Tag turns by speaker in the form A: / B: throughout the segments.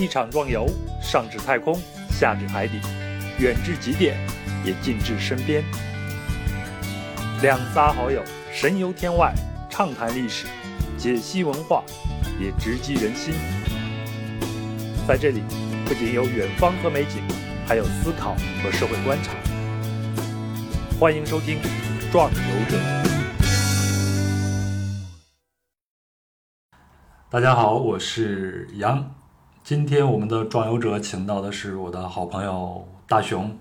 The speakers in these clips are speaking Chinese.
A: 一场壮游，上至太空，下至海底，远至极点，也近至身边。两仨好友神游天外，畅谈历史，解析文化，也直击人心。在这里，不仅有远方和美景，还有思考和社会观察。欢迎收听《壮游者》。大家好，我是杨。今天我们的壮游者请到的是我的好朋友大熊。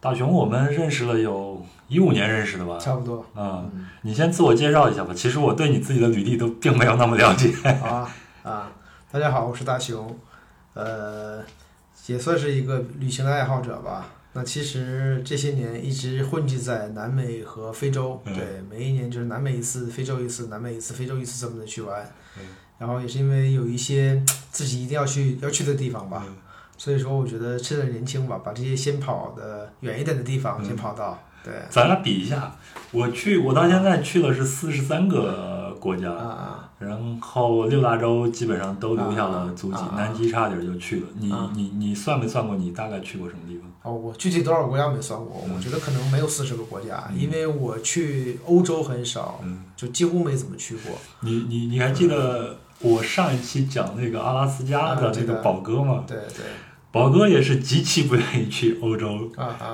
A: 大熊，我们认识了有一五年认识的吧？
B: 差不多。
A: 嗯，你先自我介绍一下吧。其实我对你自己的履历都并没有那么了解。
B: 啊啊！大家好，我是大熊。呃，也算是一个旅行的爱好者吧。那其实这些年一直混迹在南美和非洲，对，每一年就是南美一次，非洲一次，南美一次，非洲一次，这么的去玩。然后也是因为有一些自己一定要去要去的地方吧，所以说我觉得趁着年轻吧，把这些先跑的远一点的地方先跑到。对，
A: 咱俩比一下，我去，我到现在去了是四十三个国家。然后六大洲基本上都留下了足迹，南极差点就去了。你你你算没算过？你大概去过什么地方？
B: 哦，我具体多少国家没算过，我觉得可能没有四十个国家，因为我去欧洲很少，就几乎没怎么去过。
A: 你你你还记得我上一期讲那个阿拉斯加的那个宝哥嘛？
B: 对对。
A: 宝哥也是极其不愿意去欧洲，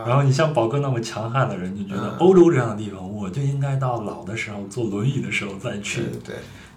A: 然后你像宝哥那么强悍的人，就觉得欧洲这样的地方，我就应该到老的时候坐轮椅的时候再去。
B: 对。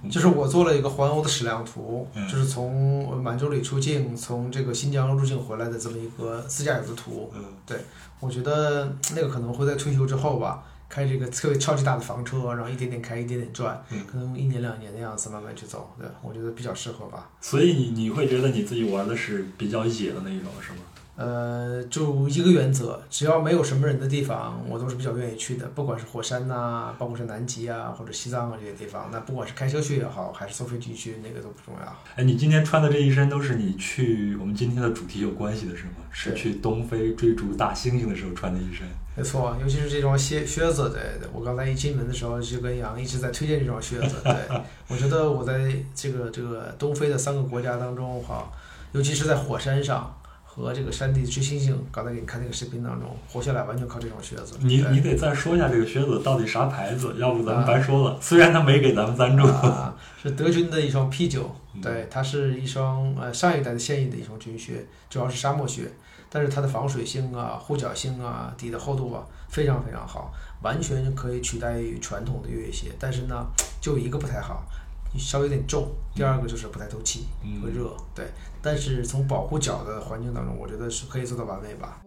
B: 就是我做了一个环欧的矢量图，就是从满洲里出境，从这个新疆入境回来的这么一个自驾游的图。嗯对，我觉得那个可能会在退休之后吧，开这个特别超级大的房车，然后一点点开，一点点转，可能一年两年的样子慢慢去走。对，我觉得比较适合吧。
A: 所以你你会觉得你自己玩的是比较野的那一种，是吗？
B: 呃，就一个原则，只要没有什么人的地方，我都是比较愿意去的。不管是火山呐，包括是南极啊，或者西藏啊这些地方，那不管是开车去也好，还是坐飞机去，那个都不重要。
A: 哎，你今天穿的这一身都是你去我们今天的主题有关系的是吗？是去东非追逐大猩猩的时候穿的一身。
B: 没错，尤其是这双靴靴子，对对。我刚才一进门的时候就跟杨一直在推荐这双靴子。对，我觉得我在这个这个东非的三个国家当中哈，尤其是在火山上。和这个山地追猩猩，刚才给你看那个视频当中，活下来完全靠这双靴子。
A: 你你得再说一下这个靴子到底啥牌子，要不咱们白说了。虽然他没给咱们赞助，
B: 是德军的一双 P 九，对，它是一双呃上一代的现役的一双军靴，主要是沙漠靴，但是它的防水性啊、护脚性啊、底的厚度啊非常非常好，完全可以取代于传统的越野鞋。但是呢，就一个不太好。稍微有点重，第二个就是不太透气，会热，对。但是从保护脚的环境当中，我觉得是可以做到完美吧。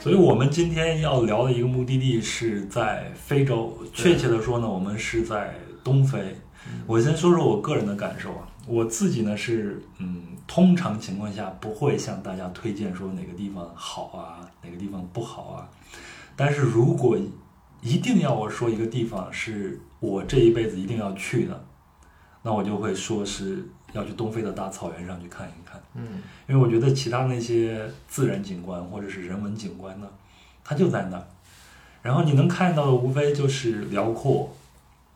A: 所以，我们今天要聊的一个目的地是在非洲，确切的说呢，我们是在东非。我先说说我个人的感受啊。我自己呢是，嗯，通常情况下不会向大家推荐说哪个地方好啊，哪个地方不好啊。但是如果一定要我说一个地方是我这一辈子一定要去的，那我就会说是要去东非的大草原上去看一看。
B: 嗯，
A: 因为我觉得其他那些自然景观或者是人文景观呢，它就在那儿，然后你能看到的无非就是辽阔。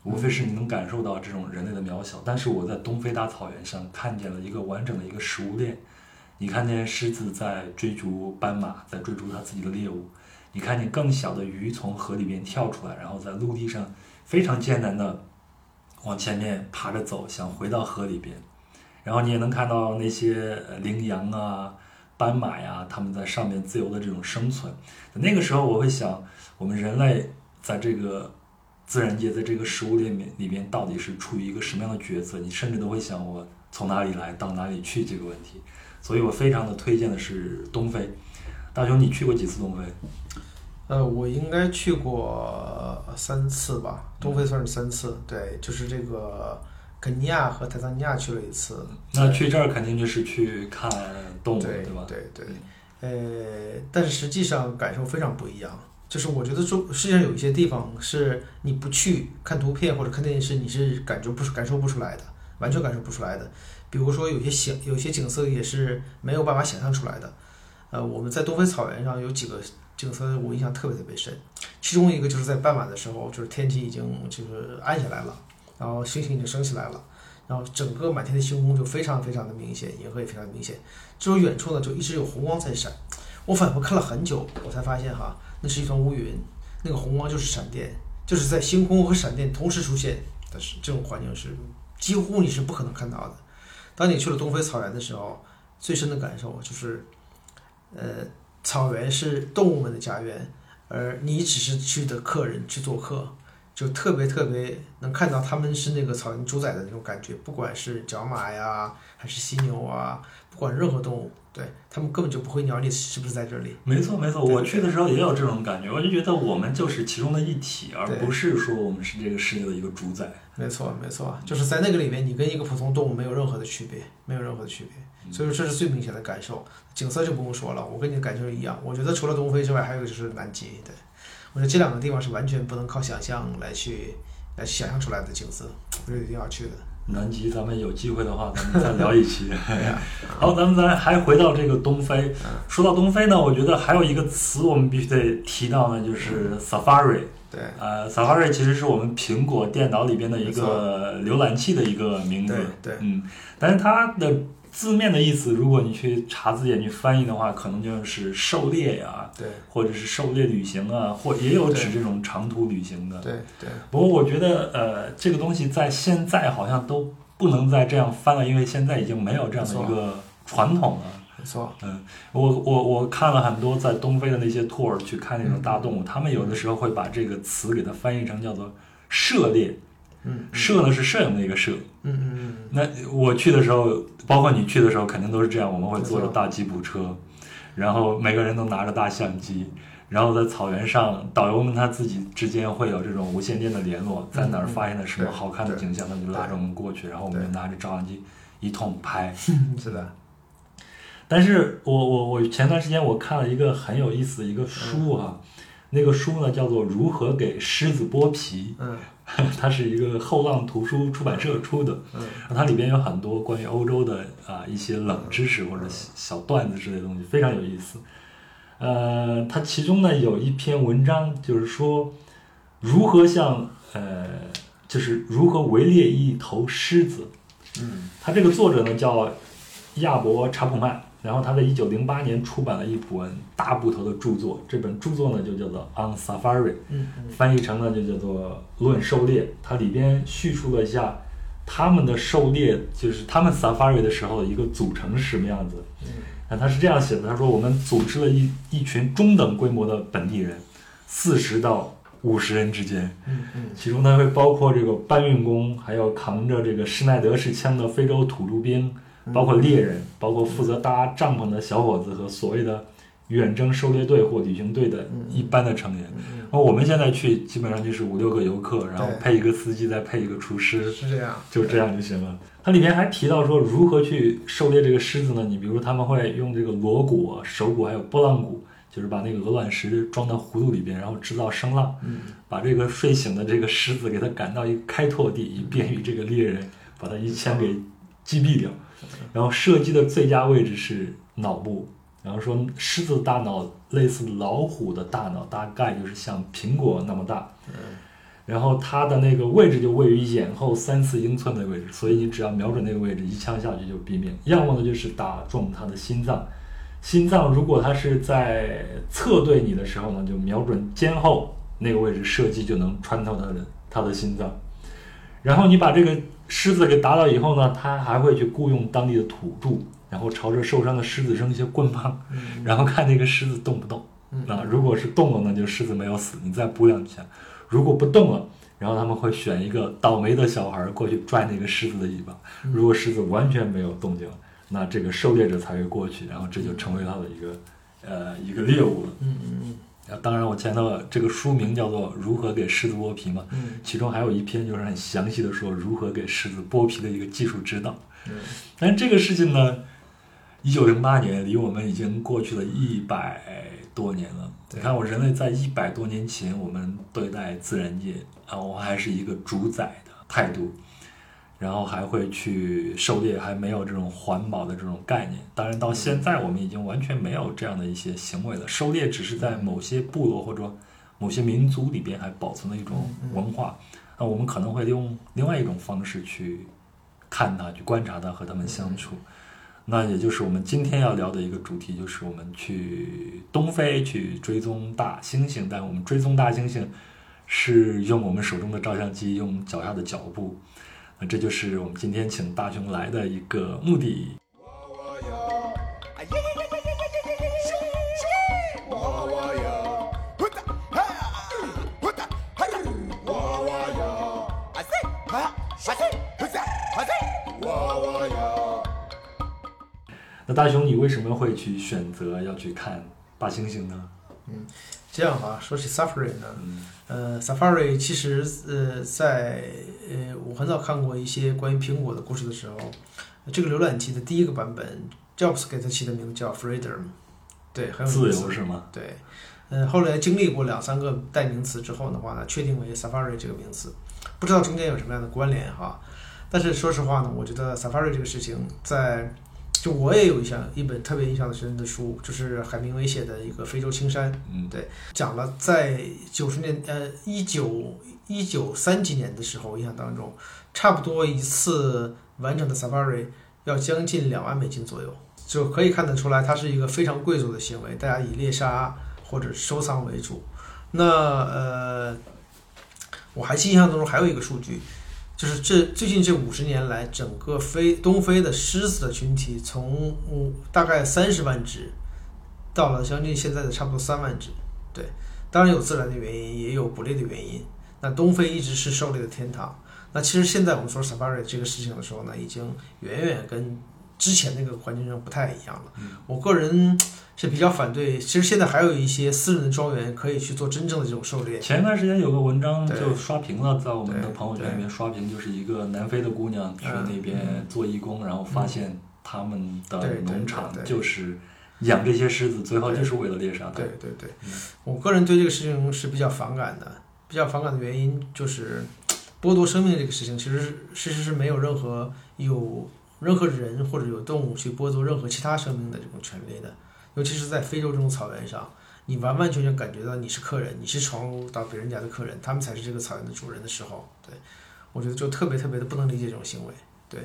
A: 无非是你能感受到这种人类的渺小，但是我在东非大草原上看见了一个完整的一个食物链。你看见狮子在追逐斑马，在追逐它自己的猎物；你看见更小的鱼从河里边跳出来，然后在陆地上非常艰难的往前面爬着走，想回到河里边。然后你也能看到那些羚羊啊、斑马呀，它们在上面自由的这种生存。那个时候，我会想，我们人类在这个。自然界在这个食物链面里边到底是处于一个什么样的角色？你甚至都会想我从哪里来到哪里去这个问题。所以我非常的推荐的是东非。大雄，你去过几次东非？
B: 呃，我应该去过三次吧，东非算是三次。对，就是这个肯尼亚和坦桑尼亚去了一次。
A: 那去这儿肯定就是去看动物，
B: 对
A: 吧？
B: 对对。呃，但是实际上感受非常不一样。就是我觉得说世界上有一些地方是你不去看图片或者看电视，你是感觉不感受不出来的，完全感受不出来的。比如说有些景有些景色也是没有办法想象出来的。呃，我们在东非草原上有几个景色我印象特别特别深，其中一个就是在傍晚的时候，就是天气已经就是暗下来了，然后星星已经升起来了，然后整个满天的星空就非常非常的明显，银河也非常明显。这种远处呢，就一直有红光在闪。我反复看了很久，我才发现哈，那是一团乌云，那个红光就是闪电，就是在星空和闪电同时出现的是这种环境是几乎你是不可能看到的。当你去了东非草原的时候，最深的感受就是，呃，草原是动物们的家园，而你只是去的客人去做客，就特别特别能看到他们是那个草原主宰的那种感觉，不管是角马呀，还是犀牛啊，不管任何动物。对他们根本就不会鸟你是不是在这里。
A: 没错没错，我去的时候也有这种感觉，我就觉得我们就是其中的一体，而不是说我们是这个世界的一个主宰。
B: 没错没错，就是在那个里面，你跟一个普通动物没有任何的区别，没有任何的区别。所以说这是最明显的感受。景色就不用说了，我跟你的感受一样。我觉得除了东非之外，还有就是南极。对我觉得这两个地方是完全不能靠想象来去来想象出来的景色，我觉得一定要去的。
A: 南极，咱们有机会的话，咱们再聊一期。好，咱们咱还回到这个东非。说到东非呢，我觉得还有一个词我们必须得提到呢，就是 Safari。
B: 对。
A: 呃，Safari 其实是我们苹果电脑里边的一个浏览器的一个名字。
B: 对。
A: 嗯，但是它的。字面的意思，如果你去查字典去翻译的话，可能就是狩猎呀，
B: 对，
A: 或者是狩猎旅行啊，或也有指这种长途旅行的。
B: 对对。
A: 不过我觉得，呃，这个东西在现在好像都不能再这样翻了，因为现在已经没有这样的一个传统了。
B: 没错。
A: 嗯，我我我看了很多在东非的那些 tour 去看那种大动物，他们有的时候会把这个词给它翻译成叫做涉猎。
B: 嗯，
A: 摄呢是摄影的一个摄。
B: 嗯嗯嗯。
A: 那我去的时候，包括你去的时候，肯定都是这样。我们会坐着大吉普车，然后每个人都拿着大相机，然后在草原上，导游们他自己之间会有这种无线电的联络，在哪儿发现了什么好看的景象，他就拉着我们过去，然后我们就拿着照相机一通拍。
B: 是的。
A: 但是我我我前段时间我看了一个很有意思的一个书啊，那个书呢叫做《如何给狮子剥皮》。
B: 嗯。
A: 它是一个后浪图书出版社出的，
B: 嗯，
A: 它里边有很多关于欧洲的啊一些冷知识或者小段子之类的东西，非常有意思。呃，它其中呢有一篇文章，就是说如何像呃，就是如何围猎一头狮子。
B: 嗯，
A: 它这个作者呢叫亚伯查普曼。然后他在一九零八年出版了一本大部头的著作，这本著作呢就叫做《On Safari》，翻译成呢就叫做《论狩猎》。它里边叙述了一下他们的狩猎，就是他们 Safari 的时候的一个组成是什么样子。那他是这样写的：他说我们组织了一一群中等规模的本地人，四十到五十人之间，其中呢会包括这个搬运工，还有扛着这个施耐德式枪的非洲土著兵。包括猎人，包括负责搭帐篷的小伙子和所谓的远征狩猎队或旅行队的一般的成员。那我们现在去，基本上就是五六个游客，然后配一个司机，再配一个厨师，
B: 是这样，
A: 就这样就行了。它里面还提到说，如何去狩猎这个狮子呢？你比如他们会用这个锣鼓、手鼓还有拨浪鼓，就是把那个鹅卵石装到葫芦里边，然后制造声浪，把这个睡醒的这个狮子给它赶到一个开拓地，以便于这个猎人把它一枪给击毙掉。然后射击的最佳位置是脑部，然后说狮子大脑类似老虎的大脑，大概就是像苹果那么大，嗯。然后它的那个位置就位于眼后三四英寸的位置，所以你只要瞄准那个位置，一枪下去就毙命。要么呢就是打中它的心脏，心脏如果它是在侧对你的时候呢，就瞄准肩后那个位置射击就能穿透它的它的心脏，然后你把这个。狮子给打倒以后呢，他还会去雇佣当地的土著，然后朝着受伤的狮子扔一些棍棒，然后看那个狮子动不动。那，如果是动了呢，就狮子没有死，你再补两拳；如果不动了，然后他们会选一个倒霉的小孩过去拽那个狮子的尾巴。如果狮子完全没有动静，那这个狩猎者才会过去，然后这就成为他的一个呃一个猎物了。
B: 嗯嗯嗯。
A: 啊，当然，我前头这个书名叫做《如何给狮子剥皮》嘛，
B: 嗯，
A: 其中还有一篇就是很详细的说如何给狮子剥皮的一个技术指导。
B: 嗯，
A: 但这个事情呢，一九零八年离我们已经过去了一百多年了。你看，我人类在一百多年前，我们对待自然界啊，我还是一个主宰的态度。然后还会去狩猎，还没有这种环保的这种概念。当然，到现在我们已经完全没有这样的一些行为了。狩猎只是在某些部落或者某些民族里边还保存的一种文化。那我们可能会用另外一种方式去看它，去观察它，和它们相处。那也就是我们今天要聊的一个主题，就是我们去东非去追踪大猩猩。但我们追踪大猩猩是用我们手中的照相机，用脚下的脚步。那这就是我们今天请大雄来的一个目的。那大雄，你为什么会去选择要去看大猩猩呢？
B: 嗯，这样吧，说起 suffering 呢，呃，Safari 其实呃，在呃，我很早看过一些关于苹果的故事的时候，这个浏览器的第一个版本，Jobs 给它起的名字叫 Freedom，对，很有
A: 自由是吗？
B: 对，呃，后来经历过两三个代名词之后的话呢，确定为 Safari 这个名词，不知道中间有什么样的关联哈，但是说实话呢，我觉得 Safari 这个事情在就我也有一项一本特别印象深的书，就是海明威写的一个《非洲青山》。
A: 嗯，
B: 对，讲了在九十年呃一九一九三几年的时候，印象当中，差不多一次完整的 safari 要将近两万美金左右，就可以看得出来，它是一个非常贵族的行为，大家以猎杀或者收藏为主。那呃，我还记印象当中还有一个数据。就是这最近这五十年来，整个非东非的狮子的群体从大概三十万只，到了将近现在的差不多三万只。对，当然有自然的原因，也有捕猎的原因。那东非一直是狩猎的天堂。那其实现在我们说 safari 这个事情的时候呢，已经远远跟之前那个环境上不太一样了。我个人。是比较反对。其实现在还有一些私人的庄园可以去做真正的这种狩猎。
A: 前段时间有个文章就刷屏了，在我们的朋友圈里面刷屏，就是一个南非的姑娘去那边做义工，然后发现他们的农场就是养这些狮子，最后就是为了猎杀。
B: 对对对，我个人对这个事情是比较反感的。比较反感的原因就是剥夺生命这个事情，其实事实是没有任何有任何人或者有动物去剥夺任何其他生命的这种权利的。尤其是在非洲这种草原上，你完完全全感觉到你是客人，你是闯入到别人家的客人，他们才是这个草原的主人的时候，对我觉得就特别特别的不能理解这种行为。对，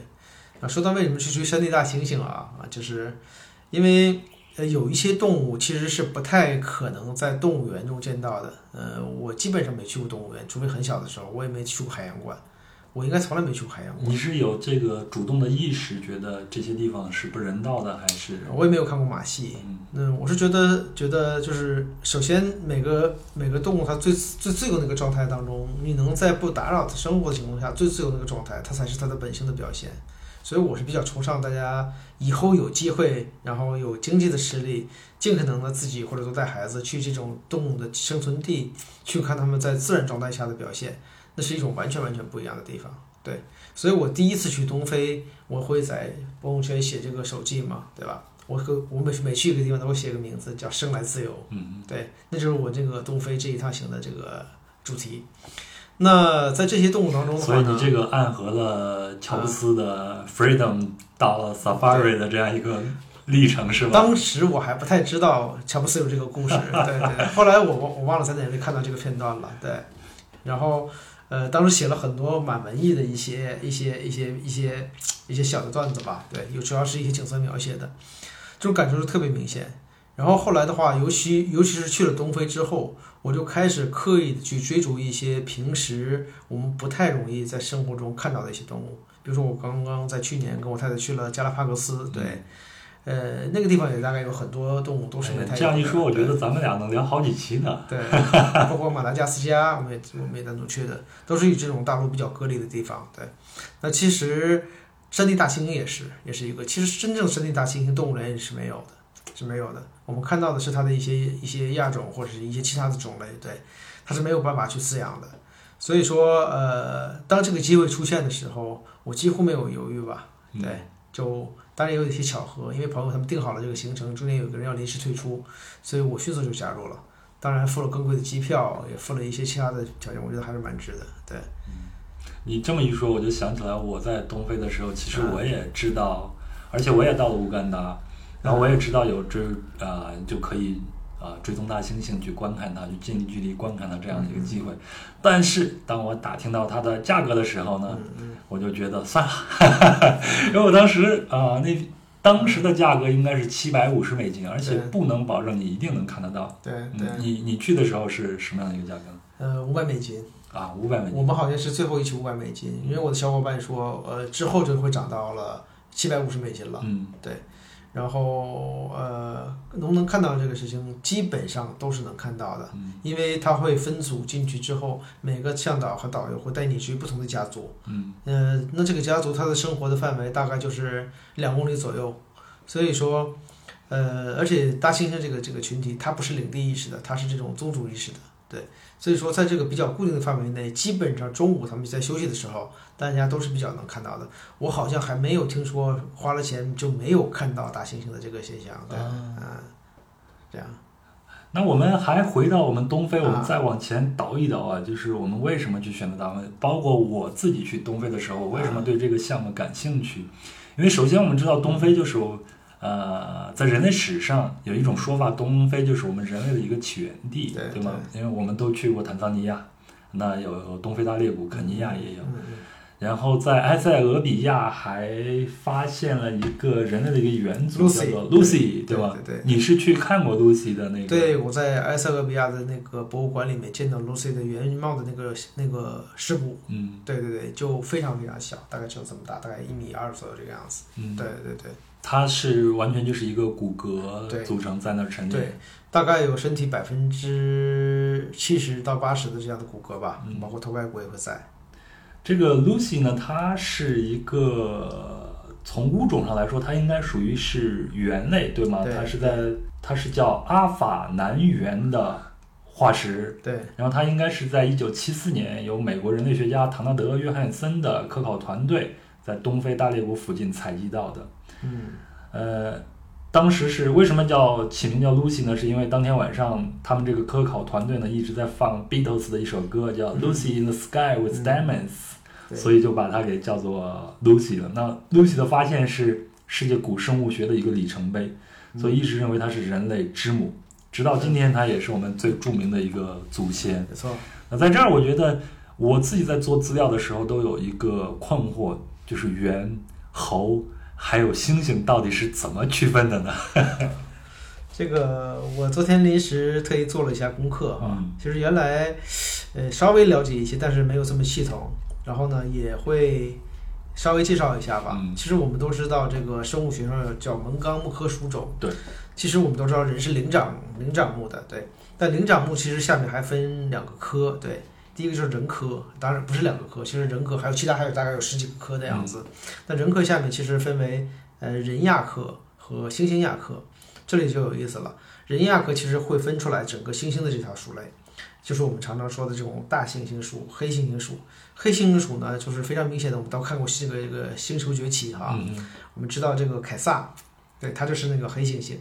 B: 啊，说到为什么去追山地大猩猩啊啊，就是因为呃有一些动物其实是不太可能在动物园中见到的。呃，我基本上没去过动物园，除非很小的时候，我也没去过海洋馆。我应该从来没去过海洋。
A: 你是有这个主动的意识，觉得这些地方是不人道的，还是？
B: 我也没有看过马戏。嗯，我是觉得，觉得就是首先每个每个动物它最最自由那个状态当中，你能在不打扰它生活的情况下最自由那个状态，它才是它的本性的表现。所以我是比较崇尚大家以后有机会，然后有经济的实力，尽可能的自己或者说带孩子去这种动物的生存地，去看它们在自然状态下的表现。那是一种完全完全不一样的地方，对，所以我第一次去东非，我会在朋友圈写这个手记嘛，对吧？我和我每每去一个地方都会写个名字，叫“生来自由”，
A: 嗯
B: 对，那就是我这个东非这一趟行的这个主题。那在这些动物当中，
A: 所以你这个暗合了乔布斯的 “freedom” 到了 safari 的这样一个历程，是吧？
B: 当时我还不太知道乔布斯有这个故事，对对。后来我我我忘了在哪里看到这个片段了，对，然后。呃，当时写了很多蛮文艺的一些一些一些一些一些小的段子吧，对，有主要是一些景色描写的，这种感受是特别明显。然后后来的话，尤其尤其是去了东非之后，我就开始刻意的去追逐一些平时我们不太容易在生活中看到的一些动物，比如说我刚刚在去年跟我太太去了加拉帕戈斯，对。呃，那个地方也大概有很多动物都是没太。
A: 这样一说，我觉得咱们俩能聊好几期呢。
B: 对，包括马达加斯加，我们也我们也单独去的，都是与这种大陆比较割离的地方。对，那其实山地大猩猩也是，也是一个。其实真正山地大猩猩动物园是没有的，是没有的。我们看到的是它的一些一些亚种或者是一些其他的种类，对，它是没有办法去饲养的。所以说，呃，当这个机会出现的时候，我几乎没有犹豫吧，对，就。当然也有一些巧合，因为朋友他们定好了这个行程，中间有个人要临时退出，所以我迅速就加入了。当然付了更贵的机票，也付了一些其他的条件，我觉得还是蛮值的。对。
A: 你这么一说，我就想起来我在东非的时候，其实
B: 嗯
A: 我也知道，而且我也到了乌干达，然后我也知道有追啊、就可以啊、追踪大猩猩去观看它，去近距离观看它这样的一个机会。但是当我打听到它的价格的时候呢，
B: 嗯
A: 我就觉得算了，因为我当时啊、那当时的价格应该是七百五十美金，而且不能保证你一定能看得到。
B: 对对
A: 嗯，，你你去的时候是什么样的一个价格呢？
B: 呃，五百美金，
A: 啊，五百美金。
B: 我们好像是最后一期五百美金，因为我的小伙伴说，呃，之后就会涨到了七百五十美金了。
A: 嗯
B: 然后呃，能不能看到这个事情，基本上都是能看到的，
A: 嗯。
B: 因为它会分组进去之后，每个向导和导游会带你去不同的家族，
A: 嗯。
B: 呃，那这个家族它的生活的范围大概就是两公里左右，所以说，呃，而且大猩猩这个这个群体它不是领地意识的，它是这种宗族意识的，对，所以说在这个比较固定的范围内，基本上中午他们在休息的时候，大家都是比较能看到的。我好像还没有听说花了钱就没有看到大猩猩的这个现象，对，
A: 啊
B: 嗯，这样，
A: 那我们还回到我们东非，我们
B: 啊
A: 再往前倒一倒啊，就是我们为什么去选择大温？包括我自己去东非的时候，我为什么对这个项目感兴趣？因为首先我们知道东非就是我呃，在人类史上有一种说法，东非就是我们人类的一个起源地，
B: 对
A: 吗？因为我们都去过坦桑尼亚，那有东非大裂谷，肯尼亚也有。然后在埃塞俄比亚还发现了一个人类的一个元祖
B: Lucy，
A: 叫做 Lucy，
B: 对
A: 吧？
B: 对对
A: 你是去看过 Lucy 的那个？
B: 对，我在埃塞俄比亚的那个博物馆里面见到 Lucy 的原貌的那个那个尸骨，
A: 嗯
B: 对对对，就非常非常小，大概只有这么大，大概一米二左右这个样子。
A: 嗯，
B: 对对对
A: 它是完全就是一个骨骼组成在那儿陈列。
B: 对，大概有身体百分之七十到八十的这样的骨骼吧，
A: 嗯
B: 包括头盖骨也会在。
A: 这个 Lucy 呢，它是一个从物种上来说，它应该属于是猿类，对吗？
B: 对
A: 它是在它是叫阿法南猿的化石。
B: 对
A: 然后它应该是在一九七四年由美国人类学家唐纳德·约翰森的科考团队在东非大裂谷附近采集到的。
B: 嗯
A: 呃，当时是为什么叫起名叫 Lucy 呢？是因为当天晚上他们这个科考团队呢一直在放 Beatles 的一首歌，叫《Lucy in the Sky with
B: 嗯
A: Diamonds》，
B: 对
A: 所以就把它给叫做 Lucy 了。那 Lucy 的发现是世界古生物学的一个里程碑，
B: 嗯
A: 所以一直认为它是人类之母。直到今天，它也是我们最著名的一个祖先。
B: 没错。
A: 那在这儿，我觉得我自己在做资料的时候都有一个困惑，就是猿、猴还有猩猩到底是怎么区分的呢？
B: 这个我昨天临时特意做了一下功课啊，
A: 嗯
B: 其实原来呃稍微了解一些，但是没有这么系统。然后呢，也会稍微介绍一下吧。
A: 嗯
B: 其实我们都知道，这个生物学上有叫门纲目科属种。
A: 对。
B: 其实我们都知道人是灵长灵长目的，对。但灵长目其实下面还分两个科，对。第一个就是人科，当然不是两个科，其实人科还有其他还有大概有十几个科的样子。那人科下面其实分为呃人亚科和猩猩亚科，这里就有意思了。人亚科其实会分出来整个猩猩的这条属类，就是我们常常说的这种大猩猩属、黑猩猩属。黑猩猩属呢，就是非常明显的，我们都看过这个这个《星球崛起》哈，
A: 嗯
B: 我们知道这个凯撒，对他就是那个黑猩猩，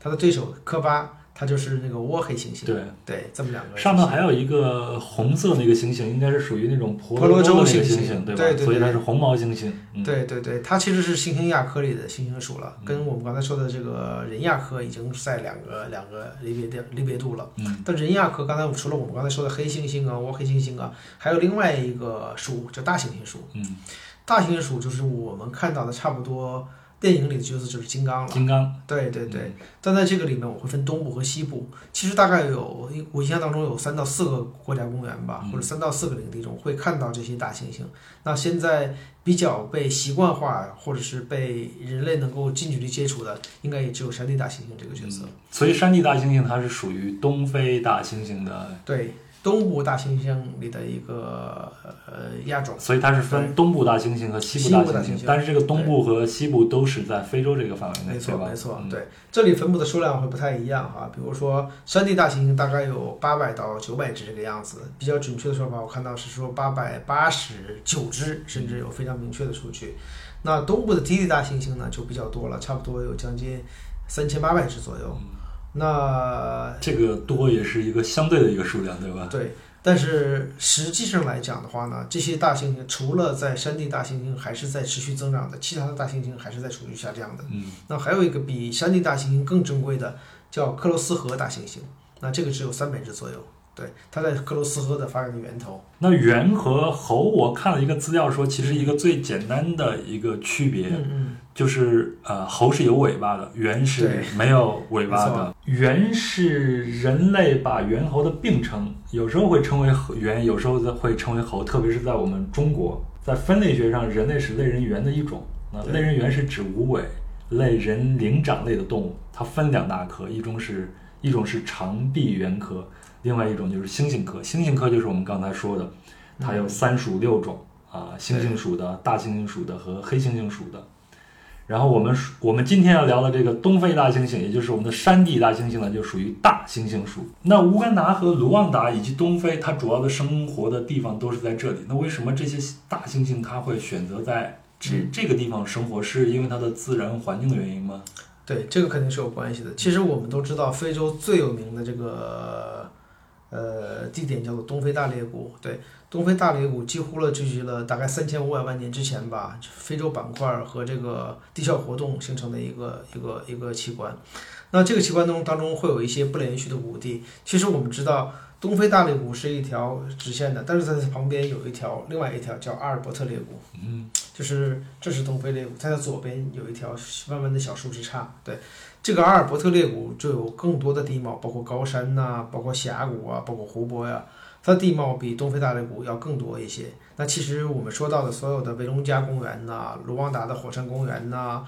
B: 他的对手科巴，他就是那个倭黑猩猩，
A: 对，
B: 对，这么两个。
A: 上面还有一个红色那个猩猩，应该是属于那种婆
B: 婆罗洲
A: 那个
B: 猩猩
A: 对吧？
B: 对对对
A: 所以它是红毛猩猩。嗯、
B: 对对对，它其实是猩猩亚科里的猩猩属了，跟我们刚才说的这个人亚科已经在两个两个离别的离别度了。
A: 嗯
B: 但人亚科刚才我除了我们刚才说的黑猩猩啊、倭黑猩猩啊，还有另外一个属叫大猩猩属。
A: 嗯，
B: 大猩猩属就是我们看到的差不多电影里的角色就是金刚了。
A: 金刚。
B: 对对对，但在这个里面我会分东部和西部，其实大概有我印象当中有三到四个国家公园吧，
A: 嗯
B: 或者三到四个领地中会看到这些大猩猩。那现在比较被习惯化或者是被人类能够近距离接触的，应该也只有山地大猩猩这个角色。
A: 所以山地大猩猩它是属于东非大猩猩的，
B: 对，东部大猩猩里的一个呃亚种。
A: 所以它是分东部大猩猩和西部大猩
B: 猩
A: 但是这个东部和西部都是在非洲这个范围内，
B: 没错，没错，
A: 嗯
B: 对，这里分布的数量会不太一样哈。比如说，山地大猩猩大概有八百到九百只这个样子，比较准确的说法，我看到是说八百八十九只，甚至有非常明确的数据。那东部的低地大猩猩呢就比较多了，差不多有将近三千八百只左右。那
A: 这个多也是一个相对的一个数量，对吧？
B: 对，但是实际上来讲的话呢，这些大猩猩除了在山地大猩猩还是在持续增长的，其他的大猩猩还是在处于下降的。
A: 嗯，
B: 那还有一个比山地大猩猩更珍贵的叫克罗斯河大猩猩，那这个只有三百只左右。对，它在克罗斯河的发源的源头。
A: 那猿和猴，我看了一个资料说，其实一个最简单的一个区别，
B: 嗯嗯，
A: 就是呃，猴是有尾巴的，猿是没有尾巴的。猿是人类把猿猴的并称，有时候会称为猿，有时候会称为猴，特别是在我们中国，在分类学上，人类是类人猿的一种。那类人猿是指无尾类人灵长类的动物，它分两大科，一种是一种是长臂猿科，另外一种就是猩猩科。猩猩科就是我们刚才说的，它有三属六种啊，猩猩属的、大猩猩属的和黑猩猩属的。然后我们我们今天要聊的这个东非大猩猩，也就是我们的山地大猩猩呢，就属于大猩猩属。那乌干达和卢旺达以及东非，它主要的生活的地方都是在这里。那为什么这些大猩猩它会选择在这这个地方生活？是因为它的自然环境的原因吗？
B: 对，这个肯定是有关系的。其实我们都知道，非洲最有名的这个呃地点叫做东非大裂谷。对，东非大裂谷几乎了聚集了大概三千五百万年之前吧，非洲板块和这个地壳活动形成的一个一个一个器官。那这个器官中当中会有一些不连续的谷地。其实我们知道，东非大裂谷是一条直线的，但是在它旁边有一条另外一条叫阿尔伯特裂谷。
A: 嗯，
B: 就是这是东非裂谷，在它左边有一条弯弯的小树枝杈。对，这个阿尔伯特裂谷就有更多的地貌，包括高山呐、包括峡谷啊，包括湖泊呀、它的地貌比东非大裂谷要更多一些。那其实我们说到的所有的维隆加公园呐、卢旺达的火山公园呐、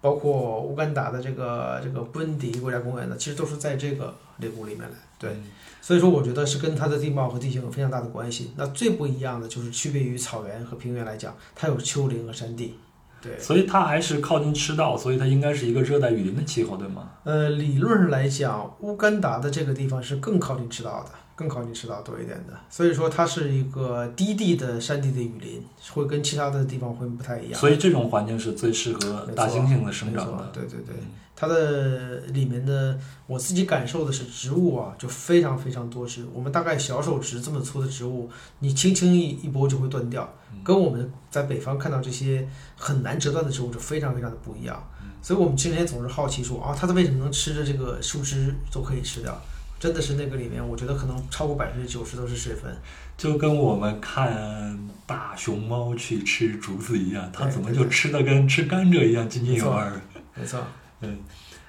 B: 包括乌干达的这个这个布恩迪国家公园呢，其实都是在这个裂谷里面来。对，所以说我觉得是跟它的地貌和地形有非常大的关系。那最不一样的就是区别于草原和平原来讲，它有丘陵和山地。对，
A: 所以它还是靠近赤道，所以它应该是一个热带雨林的气候，对吗？
B: 呃，理论上来讲，乌干达的这个地方是更靠近赤道的，更靠近赤道多一点的，所以说它是一个低地的山地的雨林，会跟其他的地方会不太一样。
A: 所以这种环境是最适合大猩猩的生长的。
B: 对对对
A: 嗯，
B: 它的里面的我自己感受的是植物啊，就非常非常多枝。我们大概小手指这么粗的植物，你轻轻一一拨就会断掉，跟我们在北方看到这些很难折断的植物就非常非常的不一样。所以我们之前总是好奇说啊，它的为什么能吃着这个树枝都可以吃掉？真的是那个里面，我觉得可能超过百分之九十都是水分。
A: 就跟我们看大熊猫去吃竹子一样，它怎么就吃的跟吃甘蔗一样津津有味儿？
B: 没错，嗯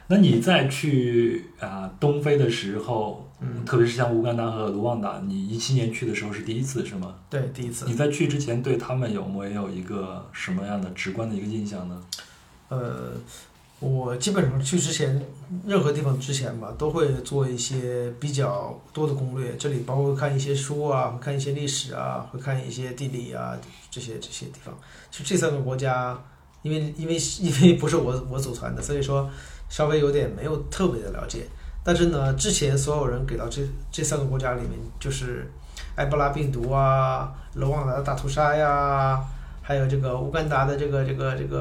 A: 那你在去啊、东非的时候，
B: 嗯，
A: 特别是像乌干达和卢旺达，你一七年去的时候是第一次是吗？
B: 对，第一次。
A: 你在去之前对他们有没有一个什么样的直观的一个印象呢？
B: 呃，我基本上去之前，任何地方之前吧，都会做一些比较多的攻略。这里包括看一些书啊，看一些历史啊，会看一些地理啊，这些这些地方。其实这三个国家，因为因为因为不是我我组团的，所以说稍微有点没有特别的了解。但是呢，之前所有人给到这这三个国家里面，就是埃博拉病毒啊，卢旺达的大屠杀呀，还有这个乌干达的这个这个这个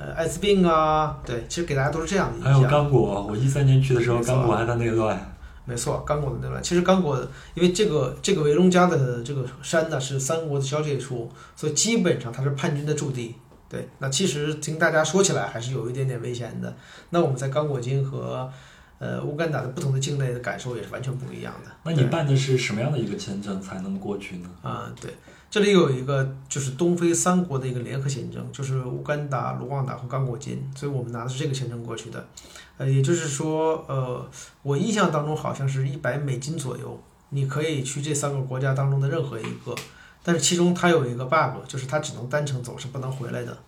B: 呃艾滋病啊，对，其实给大家都是这样的
A: 还有。刚果，我一三年去的时候，刚果还在内乱。
B: 没错，刚果的内乱。其实刚果，因为这个这个维隆加的这个山呢是三国的交界处，所以基本上它是叛军的驻地。对，那其实听大家说起来还是有一点点危险的。那我们在刚果金和呃乌干达的不同的境内的感受也是完全不一样的。
A: 那你办的是什么样的一个签证才能过去呢？
B: 啊、对，这里有一个就是东非三国的一个联合签证，就是乌干达、卢旺达和刚果金，所以我们拿的是这个签证过去的。呃，也就是说，呃，我印象当中好像是一百美金左右，你可以去这三个国家当中的任何一个，但是其中它有一个 bug，就是它只能单程走，是不能回来的。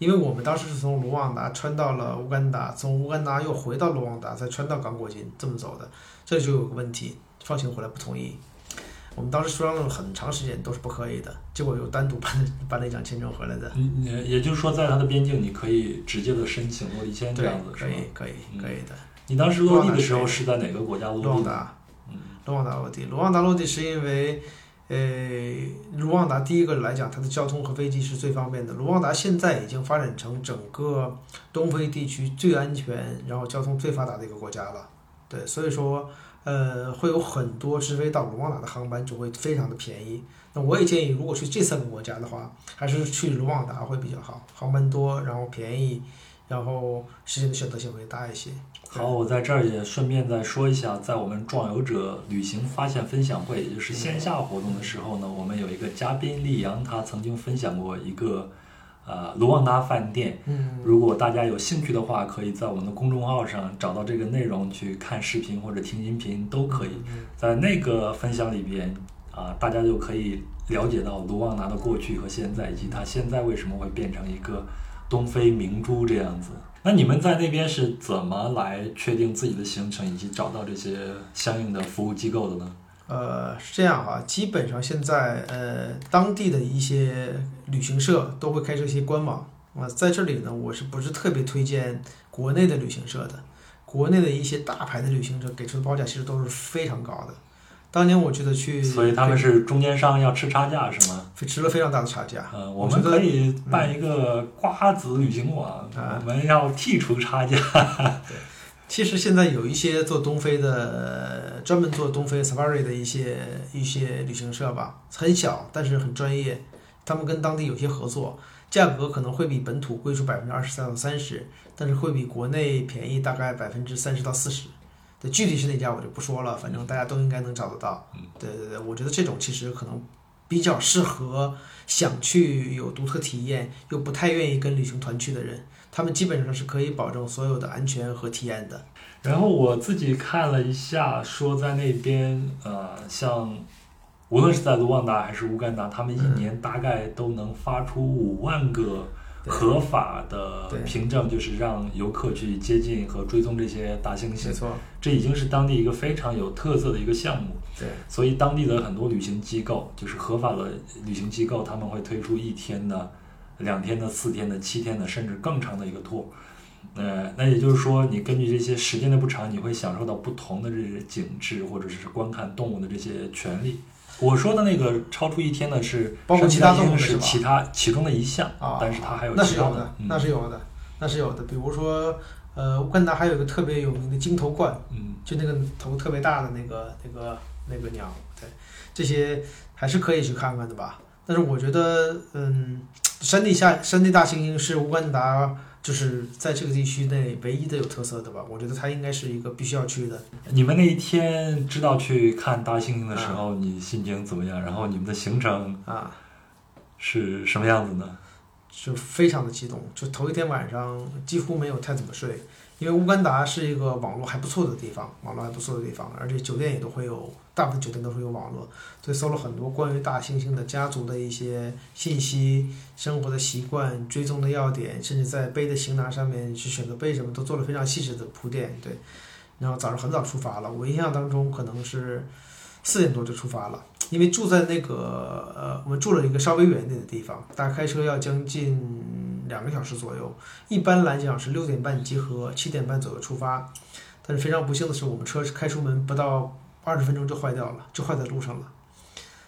B: 因为我们当时是从卢旺达穿到了乌干达，从乌干达又回到卢旺达，再穿到刚果金，这么走的，这就有个问题，放行回来不同意。我们当时商量了很长时间都是不可以的，结果又单独办了办了一张签证回来的。
A: 你你也就是说，在它的边境，你可以直接的申请落地签这样子？
B: 可以可以
A: 嗯
B: 可以的。
A: 你当时落地的时候是在哪个国家落地的？
B: 卢旺达，
A: 嗯，
B: 卢旺达落地，卢旺达落地是因为，呃，卢旺达第一个来讲，它的交通和飞机是最方便的。卢旺达现在已经发展成整个东非地区最安全，然后交通最发达的一个国家了。对，所以说呃，会有很多直飞到卢旺达的航班就会非常的便宜。那我也建议，如果去这三个国家的话，还是去卢旺达会比较好，航班多，然后便宜，然后时间的选择性会大一些。
A: 好，我在这儿也顺便再说一下，在我们壮游者旅行发现分享会，也就是线下活动的时候呢，我们有一个嘉宾丽阳，他曾经分享过一个呃卢旺达饭店。
B: 嗯，
A: 如果大家有兴趣的话，可以在我们的公众号上找到这个内容去看视频或者听音频都可以。在那个分享里边啊，大家就可以了解到卢旺达的过去和现在，以及它现在为什么会变成一个东非明珠这样子。那你们在那边是怎么来确定自己的行程，以及找到这些相应的服务机构的呢？
B: 呃，是这样哈，基本上现在呃当地的一些旅行社都会开设一些官网啊，在这里呢，我是不是特别推荐国内的旅行社的？国内的一些大牌的旅行社给出的报价其实都是非常高的。当年我觉得去，
A: 所以他们是中间商要吃差价是吗？
B: 吃了非常大的差价。
A: 嗯，我们可以办一个瓜子旅行网，我们要剔除差价。
B: 对，其实现在有一些做东非的，专门做东非 safari 的一些一些旅行社吧，很小但是很专业，他们跟当地有些合作，价格可能会比本土贵出百分之二十三到三十，但是会比国内便宜大概百分之三十到四十。对，具体是哪家我就不说了，反正大家都应该能找得到。对对对，我觉得这种其实可能比较适合想去有独特体验又不太愿意跟旅行团去的人，他们基本上是可以保证所有的安全和体验的。
A: 然后我自己看了一下，说在那边，呃，像无论是在卢旺达还是乌干达，他们一年大概都能发出五万个。合法的凭证就是让游客去接近和追踪这些大猩猩，
B: 没错，
A: 这已经是当地一个非常有特色的一个项目。
B: 对，
A: 所以当地的很多旅行机构，就是合法的旅行机构，他们会推出一天的、两天的、四天的、七天的，甚至更长的一个 tour。呃，那也就是说，你根据这些时间的不长，你会享受到不同的这些景致，或者是观看动物的这些权利。我说的那个超出一天的是，
B: 包括其他动物
A: 是其他其中的一项
B: 啊，
A: 但是它还有
B: 那是有
A: 的，
B: 那是有的，那是有的。比如说，呃，乌干达还有一个特别有名的金头鹳，
A: 嗯，
B: 就那个头特别大的那个那个那个鸟，对，这些还是可以去看看的吧。但是我觉得，嗯，山地下山地大猩猩是乌干达。就是在这个地区内唯一的有特色的吧，我觉得它应该是一个必须要去的。
A: 你们那一天知道去看大猩猩的时候，你心情怎么样？然后你们的行程
B: 啊
A: 是什么样子呢？
B: 就非常的激动，就头一天晚上几乎没有太怎么睡。因为乌干达是一个网络还不错的地方，网络还不错的地方，而且酒店也都会有，大部分酒店都会有网络，所以搜了很多关于大猩猩的家族的一些信息、生活的习惯、追踪的要点，甚至在背的行囊上面去选择背什么，都做了非常细致的铺垫。对，然后早上很早出发了，我印象当中可能是四点多就出发了。因为住在那个呃，我们住了一个稍微远点的地方，大概开车要将近两个小时左右。一般来讲是六点半集合，七点半左右出发。但是非常不幸的是，我们车开出门不到二十分钟就坏掉了，就坏在路上了，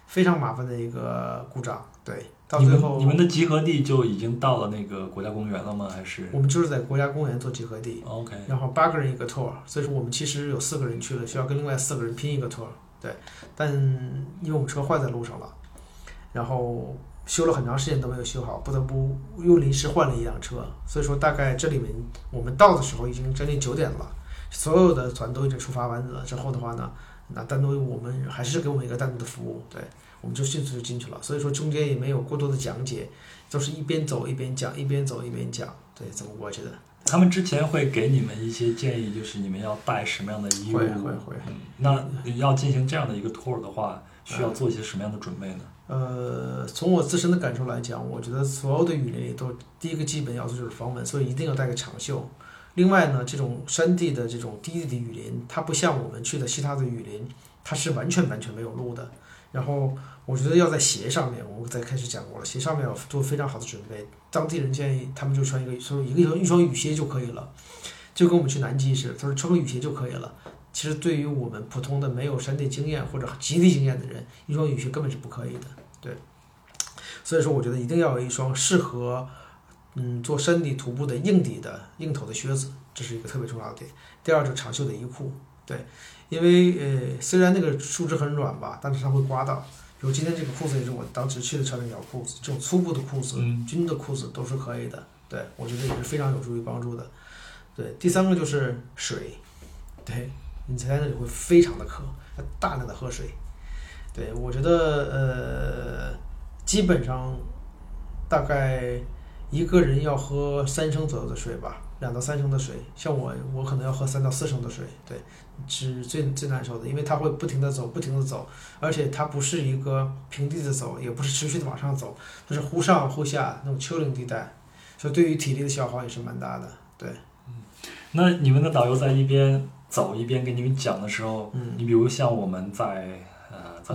B: 非常麻烦的一个故障。对，到最后
A: 你们的集合地就已经到了那个国家公园了吗？还是
B: 我们就是在国家公园做集合地。
A: OK。
B: 然后八个人一个 tour，所以说我们其实有四个人去了，需要跟另外四个人拼一个 tour。对，但因为我们车坏在路上了，然后修了很长时间都没有修好，不得不又临时换了一辆车。所以说，大概这里面我们到的时候已经将近九点了，所有的团都已经出发完了。之后的话呢，那单独我们还是给我们一个单独的服务，对，我们就迅速就进去了。所以说中间也没有过多的讲解，都是一边走一边讲，一边走一边讲，对，怎么过去的。
A: 他们之前会给你们一些建议，就是你们要带什么样的衣物？
B: 会会会。
A: 那要进行这样的一个 tour 的话，需要做一些什么样的准备呢？
B: 呃，从我自身的感受来讲，我觉得所有的雨林里都第一个基本要素就是防蚊，所以一定要带个长袖。另外呢，这种山地的这种低地的雨林，它不像我们去的其他的雨林，它是完全完全没有路的。然后我觉得要在鞋上面，我在开始讲过了，鞋上面要做非常好的准备。当地人建议他们就穿一个，说一个一双雨鞋就可以了，就跟我们去南极似的，他说穿个雨鞋就可以了。其实对于我们普通的没有山地经验或者极地经验的人，一双雨鞋根本是不可以的。对，所以说我觉得一定要有一双适合嗯做山地徒步的硬底的硬头的靴子，这是一个特别重要的点。第二就是长袖的衣裤。对，因为呃虽然那个树枝很软吧，但是它会刮到。比如今天这个裤子也是我当时去的穿的条裤子，这种粗布的裤子、
A: 嗯
B: 军的裤子都是可以的。对，我觉得也是非常有助于帮助的。对，第三个就是水，对你在那里会非常的渴，要大量的喝水。对我觉得呃，基本上大概一个人要喝三升左右的水吧，两到三升的水。像我，我可能要喝三到四升的水，对，是最最难受的，因为它会不停的走，不停的走，而且它不是一个平地的走，也不是持续的往上走，它是忽上忽下那种丘陵地带，所以对于体力的消耗也是蛮大的。对，
A: 那你们的导游在一边走一边给你们讲的时候，
B: 嗯
A: 你比如像我们在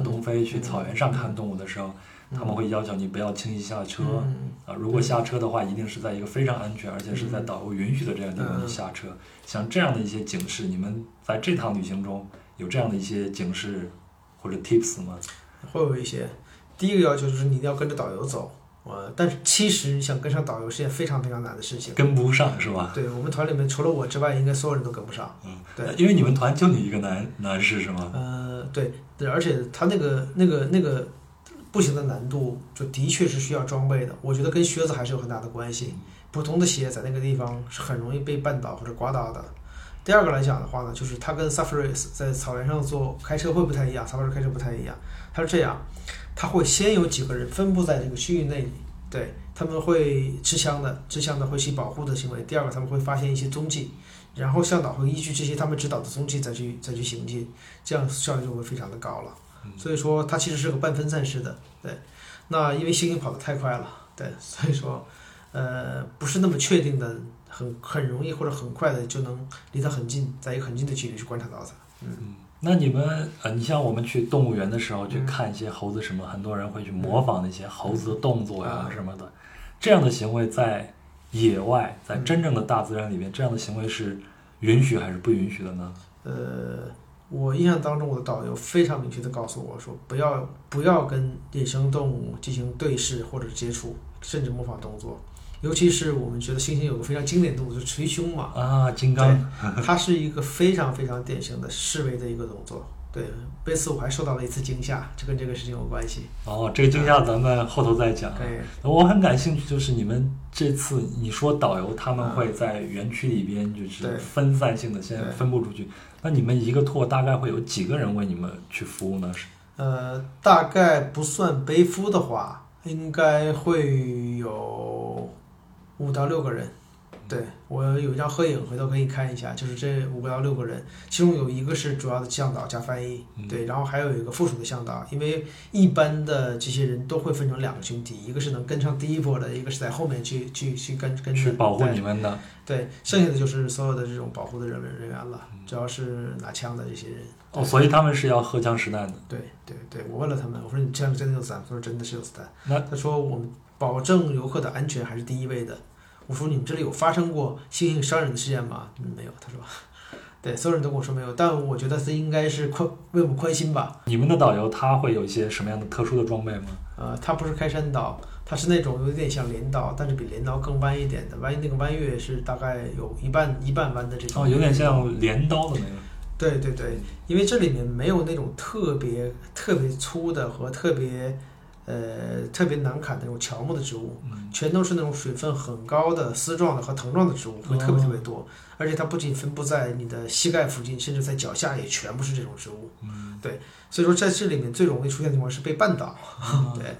A: 东非去
B: 嗯
A: 草原上看动物的时候，他们会要求你不要轻易下车。
B: 嗯
A: 啊，如果下车的话，一定是在一个非常安全，而且是在导游允许的这样的地方去下车。像这样的一些警示，你们在这趟旅行中有这样的一些警示或者 tips 吗？
B: 会有一些。第一个要求就是你一定要跟着导游走，呃，但是其实你想跟上导游是件非常非常难的事情。
A: 跟不上是吧？
B: 对我们团里面除了我之外，应该所有人都跟不上。
A: 嗯，
B: 对，
A: 因为你们团就你一个男男士是吗？
B: 呃，对，对，而且他那个那个那个步行的难度，就的确是需要装备的。我觉得跟靴子还是有很大的关系。普通的鞋在那个地方是很容易被绊倒或者刮到的。第二个来讲的话呢，就是它跟 safari 在草原上做开车会不太一样，safari 开车不太一样。它是这样，它会先有几个人分布在这个区域内，对他们会持枪的，持枪的会起保护的行为。第二个，他们会发现一些踪迹，然后向导会依据这些他们指导的踪迹再去再去行进，这样效率就会非常的高了。所以说，它其实是个半分散式的，对。那因为猩猩跑得太快了，对，所以说，呃，不是那么确定的，很很容易或者很快的就能离它很近，在一个很近的距离去观察到它。嗯，
A: 那你们呃，你像我们去动物园的时候去
B: 嗯
A: 看一些猴子什么，很多人会去模仿那些猴子的动作呀
B: 啊
A: 什么的，这样的行为在野外，在
B: 嗯
A: 真正的大自然里面，这样的行为是允许还是不允许的呢？
B: 呃，我印象当中，我的导游非常明确的告诉我说，不要不要跟野生动物进行对视或者接触，甚至模仿动作。尤其是我们觉得猩猩有个非常经典动作，就是捶胸嘛，
A: 啊，金刚，
B: 它是一个非常非常典型的示威的一个动作。对，这次我还受到了一次惊吓，就跟这个事情有关系。
A: 哦，这个惊吓咱们后头再讲
B: 对。
A: 我很感兴趣，就是你们这次你说导游他们会在园区里边就是分散性的先分布出去，那你们一个拓大概会有几个人为你们去服务呢？是
B: 呃，大概不算背夫的话，应该会有五到六个人。对我有一张合影，回头可以看一下，就是这五个到六个人，其中有一个是主要的向导加翻译，
A: 嗯
B: 对，然后还有一个附属的向导，因为一般的这些人都会分成两个群体，一个是能跟上第一波的，一个是在后面去去去跟跟
A: 去保护你们的。
B: 对，剩下的就是所有的这种保护的人人员了，主要是拿枪的这些人。
A: 哦，所以他们是要荷枪实弹的。
B: 对对对，我问了他们，我说你这样真的有子弹？他说真的是有子弹。
A: 那
B: 他说我们保证游客的安全还是第一位的。我说你们这里有发生过猩猩伤人的事件吗？嗯，没有。他说，对，所有人都跟我说没有，但我觉得这应该是宽为我们宽心吧。
A: 你们的导游他会有一些什么样的特殊的装备吗？
B: 呃，他不是开山刀，他是那种有点像镰刀，但是比镰刀更弯一点的，弯那个弯月是大概有一半一半弯的这种。
A: 哦，有点像镰刀的那个。
B: 对对对，因为这里面没有那种特别特别粗的和特别呃特别难砍的那种乔木的植物，
A: 嗯，
B: 全都是那种水分很高的丝状的和藤状的植物，会特别特别多。而且它不仅分布在你的膝盖附近，甚至在脚下也全部是这种植物。
A: 对，
B: 所以说在这里面最容易出现的情况是被绊倒。对，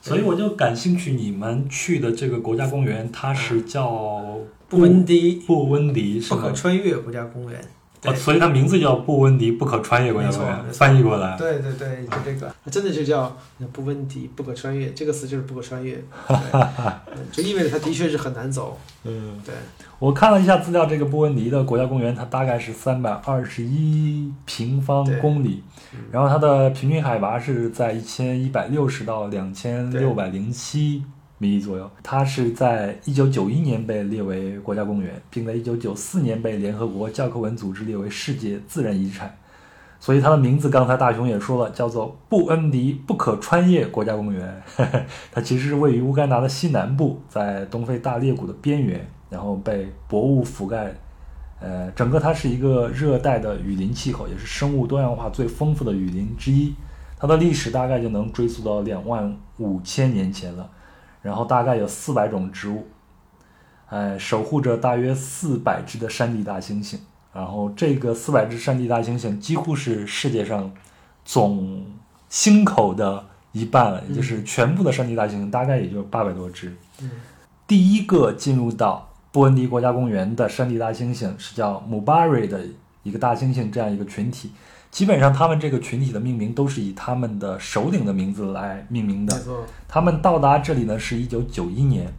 A: 所以我就感兴趣，你们去的这个国家公园，它是叫
B: 布温迪
A: 布温迪是
B: 不可？穿越国家公园。对
A: 哦，所以它名字叫布温迪不可穿越国家公园，
B: 没错
A: 翻译过来。
B: 对对对，就这个，真的就叫布温迪，不可穿越。这个词就是不可穿越，对嗯就意味着它的确是很难走。
A: 嗯，
B: 对，
A: 我看了一下资料，这个布温迪的国家公园，它大概是三百二十一平方公里，然后它的平均海拔是在一千一百六十到两千六百零七米左右。它是在一九九一年被列为国家公园，并在一九九四年被联合国教科文组织列为世界自然遗产。所以它的名字，刚才大雄也说了，叫做布恩迪不可穿越国家公园。它其实是位于乌干达的西南部，在东非大裂谷的边缘，然后被薄雾覆盖，呃，整个它是一个热带的雨林气候，也是生物多样化最丰富的雨林之一。它的历史大概就能追溯到两万五千年前了，然后大概有四百种植物，呃，守护着大约四百只的山地大猩猩。然后这个四百只山地大猩猩几乎是世界上总星口的一半了，也就是全部的山地大猩猩大概也就八百多只。
B: 嗯
A: 第一个进入到布恩迪国家公园的山地大猩猩是叫姆巴瑞的一个大猩猩这样一个群体。基本上，他们这个群体的命名都是以他们的首领的名字来命名的。他们到达这里呢是一九九一年，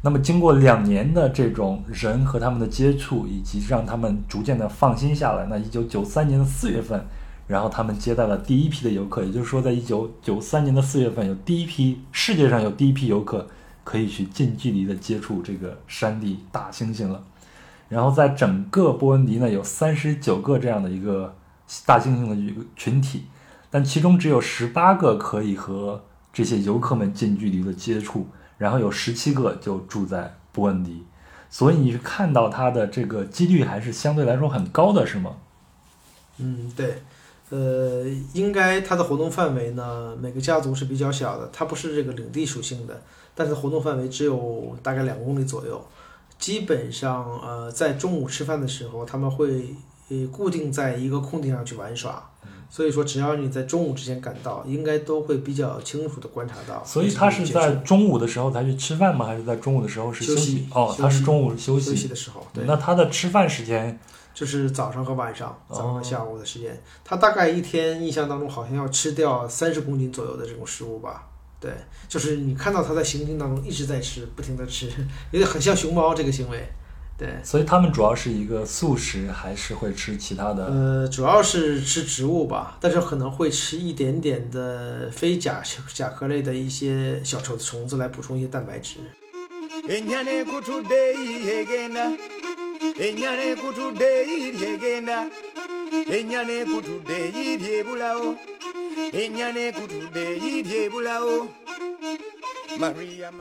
A: 那么经过两年的这种人和他们的接触，以及让他们逐渐的放心下来，那一九九三年的四月份，然后他们接待了第一批的游客，也就是说，在一九九三年的四月份，有第一批世界上有第一批游客可以去近距离的接触这个山地大猩猩了。然后在整个波恩迪呢，有三十九个这样的一个大猩猩的一个群体，但其中只有十八个可以和这些游客们近距离的接触，然后有十七个就住在布恩迪，所以你是看到它的这个几率还是相对来说很高的，是吗？
B: 嗯，对，呃，应该它的活动范围呢，每个家族是比较小的，它不是这个领地属性的，但是活动范围只有大概两公里左右。基本上，呃，在中午吃饭的时候，他们会呃固定在一个空地上去玩耍，所以说只要你在中午之前赶到，应该都会比较清楚的观察到。
A: 所以他是在中午的时候才去吃饭吗？还是在中午的时候是
B: 休
A: 息
B: 息？
A: 哦，他是中午休息
B: 休息
A: 息。
B: 的时候，对，
A: 那他的吃饭时间
B: 就是早上和晚上，早上
A: 哦
B: 和下午的时间，他大概一天印象当中好像要吃掉三十公斤左右的这种食物吧。对，就是你看到他在行进当中一直在吃，不停的吃，有点很像熊猫这个行为。对，
A: 所以他们主要是一个素食，还是会吃其他的？
B: 呃，主要是吃植物吧，但是可能会吃一点点的非甲甲壳类的一些小虫虫子来补充一些蛋白质。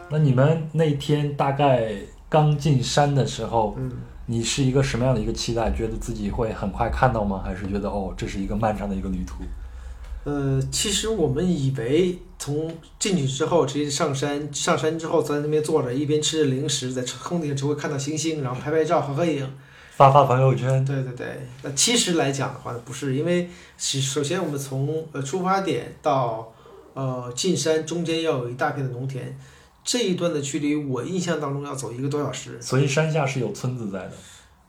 A: 那你们那天大概刚进山的时候，
B: 嗯，
A: 你是一个什么样的一个期待？觉得自己会很快看到吗？还是觉得哦，这是一个漫长的一个旅途？
B: 呃，其实我们以为从进去之后直接上山，上山之后在那边坐着，一边吃着零食，在空地上就会看到星星，然后拍拍照、合合影。
A: 发发朋友圈，
B: 对对对，那其实来讲的话呢，不是，因为其首先我们从呃出发点到呃进山中间要有一大片的农田，这一段的距离我印象当中要走一个多小时。
A: 所以山下是有村子在的。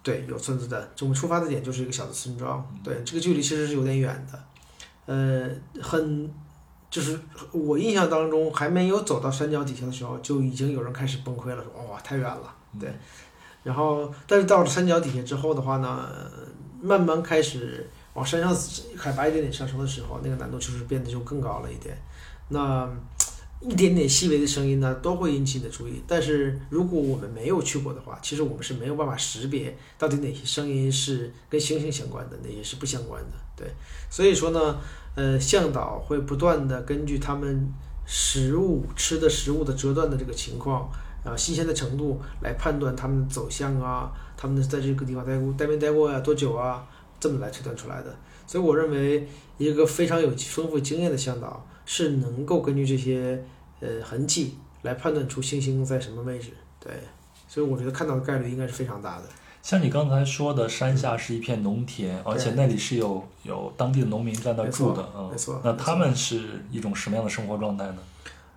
B: 对，有村子的，我们出发的点就是一个小的村庄。对，这个距离其实是有点远的，呃，很，就是我印象当中还没有走到山脚底下的时候，就已经有人开始崩溃了，说哇太远了，对。然后，但是到了山脚底下之后的话呢，呃慢慢开始往山上海拔一点点上升的时候，那个难度就是变得就更高了一点。那一点点细微的声音呢，都会引起你的注意。但是如果我们没有去过的话，其实我们是没有办法识别到底哪些声音是跟星星相关的，哪些是不相关的。对，所以说呢，呃，向导会不断的根据他们食物吃的食物的折断的这个情况，啊，新鲜的程度来判断他们的走向啊，他们在这个地方待过待没待过呀、多久啊，这么来推断出来的。所以我认为，一个非常有丰富经验的向导是能够根据这些呃痕迹来判断出星星在什么位置。对，所以我觉得看到的概率应该是非常大的。
A: 像你刚才说的，山下是一片农田，而且那里是有有当地的农民在那住的，嗯，
B: 没错
A: 那他们是一种什么样的生活状态呢？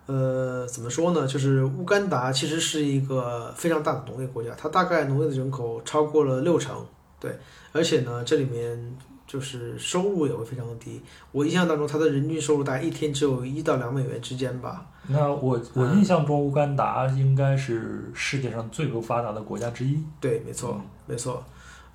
B: 呃，怎么说呢？就是乌干达其实是一个非常大的农业国家，它大概农业的人口超过了六成，对，而且呢，这里面就是收入也会非常的低。我印象当中，它的人均收入大概一天只有一到两美元之间吧。
A: 那我我
B: 嗯
A: 印象中，乌干达应该是世界上最不发达的国家之一。
B: 对，没错，没错。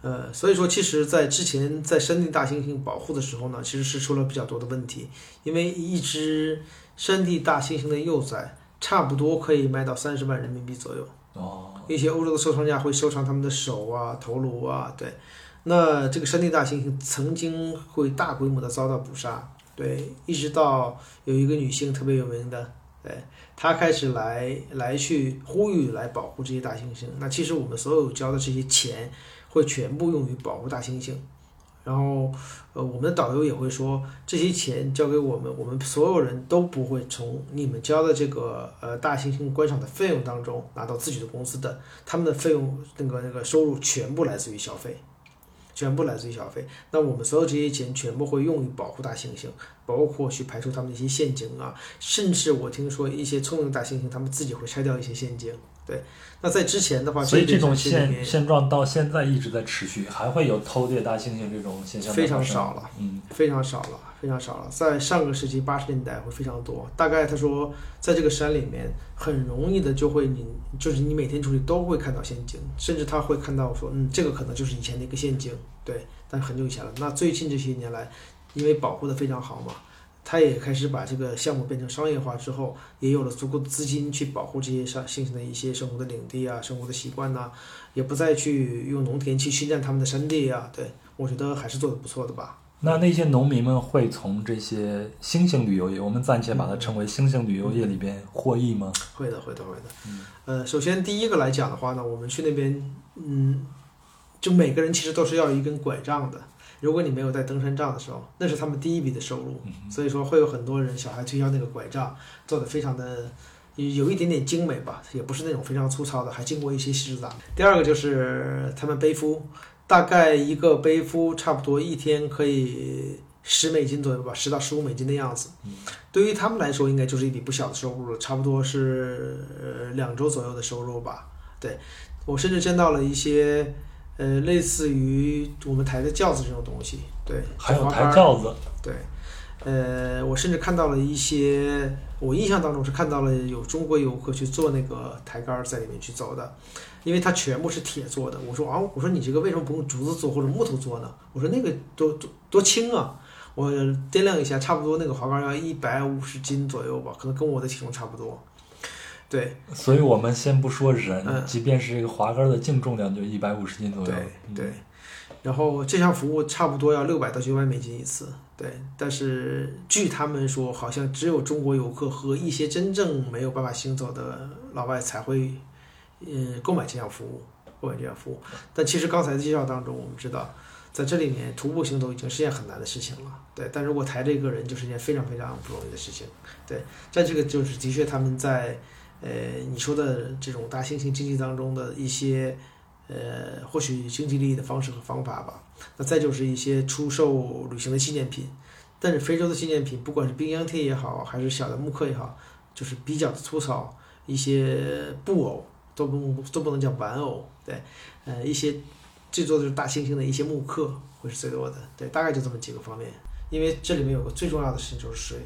B: 呃，所以说，其实，在之前在山地大猩猩保护的时候呢，其实是出了比较多的问题，因为一只山地大猩猩的幼崽差不多可以卖到三十万人民币左右。
A: 哦，
B: 一些欧洲的收藏家会收藏他们的手啊、头颅啊，对。那这个山地大猩猩曾经会大规模的遭到捕杀，对，一直到有一个女性特别有名的，对，她开始来来去呼吁来保护这些大猩猩。那其实我们所有交的这些钱会全部用于保护大猩猩。然后，呃，我们的导游也会说，这些钱交给我们，我们所有人都不会从你们交的这个呃大猩猩观赏的费用当中拿到自己的工资的，他们的费用那个那个收入全部来自于消费，全部来自于消费。那我们所有这些钱全部会用于保护大猩猩，包括去排除他们的一些陷阱啊，甚至我听说一些聪明的大猩猩他们自己会拆掉一些陷阱。对，那在之前的话，
A: 所以这种
B: 这
A: 现现状到现在一直在持续，还会有偷猎大猩猩这种现象
B: 非常少了。
A: 嗯，
B: 非常少了，非常少了。在上个世纪八十年代会非常多，大概他说，在这个山里面很容易的就会你就是你每天出去都会看到陷阱，甚至他会看到说，嗯，这个可能就是以前的一个陷阱，对，但是很久以前了。那最近这些年来，因为保护的非常好嘛，他也开始把这个项目变成商业化之后，也有了足够的资金去保护这些上猩猩的一些生活的领地啊、生活的习惯呐、也不再去用农田去侵占他们的山地啊。对我觉得还是做的不错的吧。
A: 那那些农民们会从这些新型旅游业，我们暂且把它称为新型旅游业里边获益吗？
B: 会的，会的，会的。呃，首先第一个来讲的话呢，我们去那边，嗯，就每个人其实都是要有一根拐杖的。如果你没有带登山杖的时候，那是他们第一笔的收入。所以说会有很多人小孩推销那个拐杖，做的非常的有一点点精美吧，也不是那种非常粗糙的，还经过一些细致打。第二个就是他们背夫，大概一个背夫差不多一天可以十美金左右吧，十到十五美金的样子。对于他们来说，应该就是一笔不小的收入了，差不多是呃两周左右的收入吧。对我甚至见到了一些呃类似于我们抬的轿子这种东西，对，
A: 还有抬轿子，
B: 对，呃，我甚至看到了一些，我印象当中是看到了有中国游客去做那个抬杆在里面去走的，因为它全部是铁做的。我说啊，我说你这个为什么不用竹子做或者木头做呢？我说那个多多多轻啊！我掂量一下，差不多那个滑杆要一百五十斤左右吧，可能跟我的体重差不多。对
A: 所以我们先不说人，
B: 嗯
A: 即便是这个滑杆的净重量就一百五十斤左右。
B: 对然后这项服务差不多要六百到九百美金一次，对。但是据他们说，好像只有中国游客和一些真正没有办法行走的老外才会，嗯，购买这项服务，购买这项服务。但其实刚才的介绍当中，我们知道，在这里面徒步行走已经是件很难的事情了，对。但如果抬着一个人，就是一件非常非常不容易的事情，对。在这个就是的确他们在，呃，你说的这种大猩猩经济当中的一些。呃，获取经济利益的方式和方法吧。那再就是一些出售旅行的纪念品，但是非洲的纪念品，不管是冰箱贴也好，还是小的木刻也好，就是比较的粗糙，一些布偶都不都不能叫玩偶，对，呃，一些最多的就是大猩猩的一些木刻会是最多的，对，大概就这么几个方面。因为这里面有个最重要的事情就是水，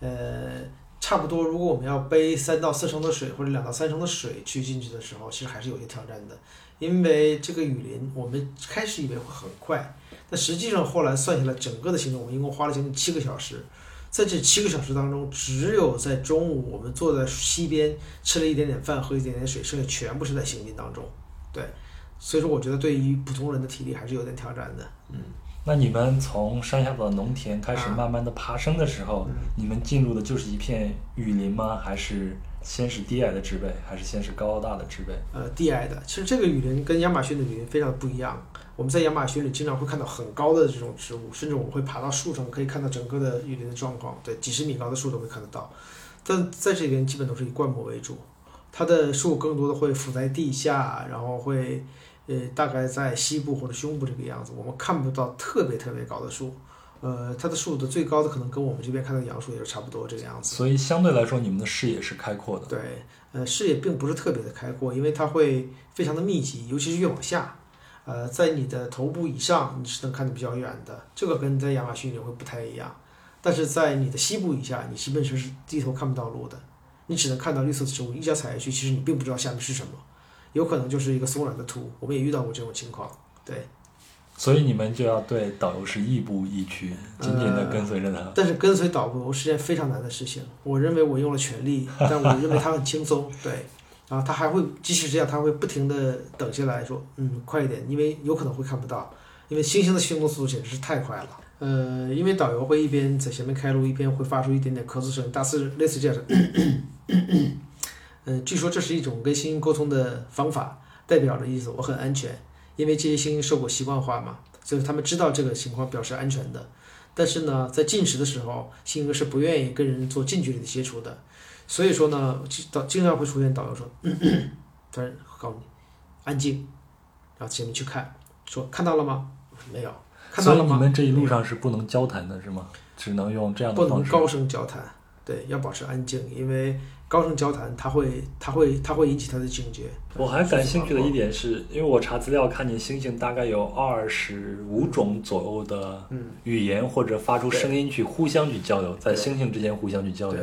B: 呃，差不多如果我们要背三到四升的水或者两到三升的水去进去的时候，其实还是有些挑战的。因为这个雨林，我们开始以为会很快，但实际上后来算下来，整个的行程我们一共花了将近七个小时。在这七个小时当中，只有在中午我们坐在溪边吃了一点点饭，喝一点点水，剩下全部是在行进当中。对，所以说我觉得对于普通人的体力还是有点挑战的。嗯，
A: 那你们从山下的农田开始
B: 啊
A: 慢慢的爬升的时候，
B: 嗯
A: 你们进入的就是一片雨林吗？还是先是低矮的植被，还是先是高大的植被？
B: 呃，低矮的，其实这个雨林跟亚马逊的雨林非常不一样。我们在亚马逊里经常会看到很高的这种植物，甚至我们会爬到树上，可以看到整个的雨林的状况。对，几十米高的树都会看得到。但在这边基本都是以灌木为主，它的树更多的会伏在地下，然后会呃大概在膝部或者胸部这个样子，我们看不到特别特别高的树。呃，它的树的最高的可能跟我们这边看到的杨树也是差不多这个样子。
A: 所以相对来说，你们的视野是开阔的。
B: 对，呃，视野并不是特别的开阔，因为它会非常的密集，尤其是越往下，呃，在你的头部以上你是能看得比较远的，这个跟在亚马逊里会不太一样。但是在你的膝部以下，你基本上是低头看不到路的，你只能看到绿色的植物，一脚踩下去，其实你并不知道下面是什么，有可能就是一个松软的土。我们也遇到过这种情况，对。
A: 所以你们就要对导游是亦步亦趋，紧紧的跟随着他。
B: 但是跟随导游是件非常难的事情。我认为我用了全力，但我认为他很轻松。对，然后他还会，即使这样，他会不停的等下来说，嗯，快一点，因为有可能会看不到。因为星星的行动速度简直是太快了。呃，因为导游会一边在前面开路，一边会发出一点点咳嗽声，大致类似这样的。嗯，据说这是一种跟猩猩沟通的方法，代表的意思我很安全，因为这些猩猩受过习惯化嘛，所以他们知道这个情况表示安全的。但是呢，在进食的时候，猩猩是不愿意跟人做近距离的接触的，所以说呢，导经常会出现导游说，突然告诉你安静，然后前面去看，说看到了吗？没有，看到了吗？
A: 所以你们这一路上是不能交谈的，是吗？只能用这样的方式。
B: 不能高声交谈，对，要保持安静，因为高声交谈，它会，它会，它会引起他的警觉。
A: 我还感兴趣的一点是，因为我查资料看见猩猩大概有二十五种左右的
B: 嗯，
A: 语言或者发出声音去互相去交流，在
B: 对
A: 猩猩之间互相去交流。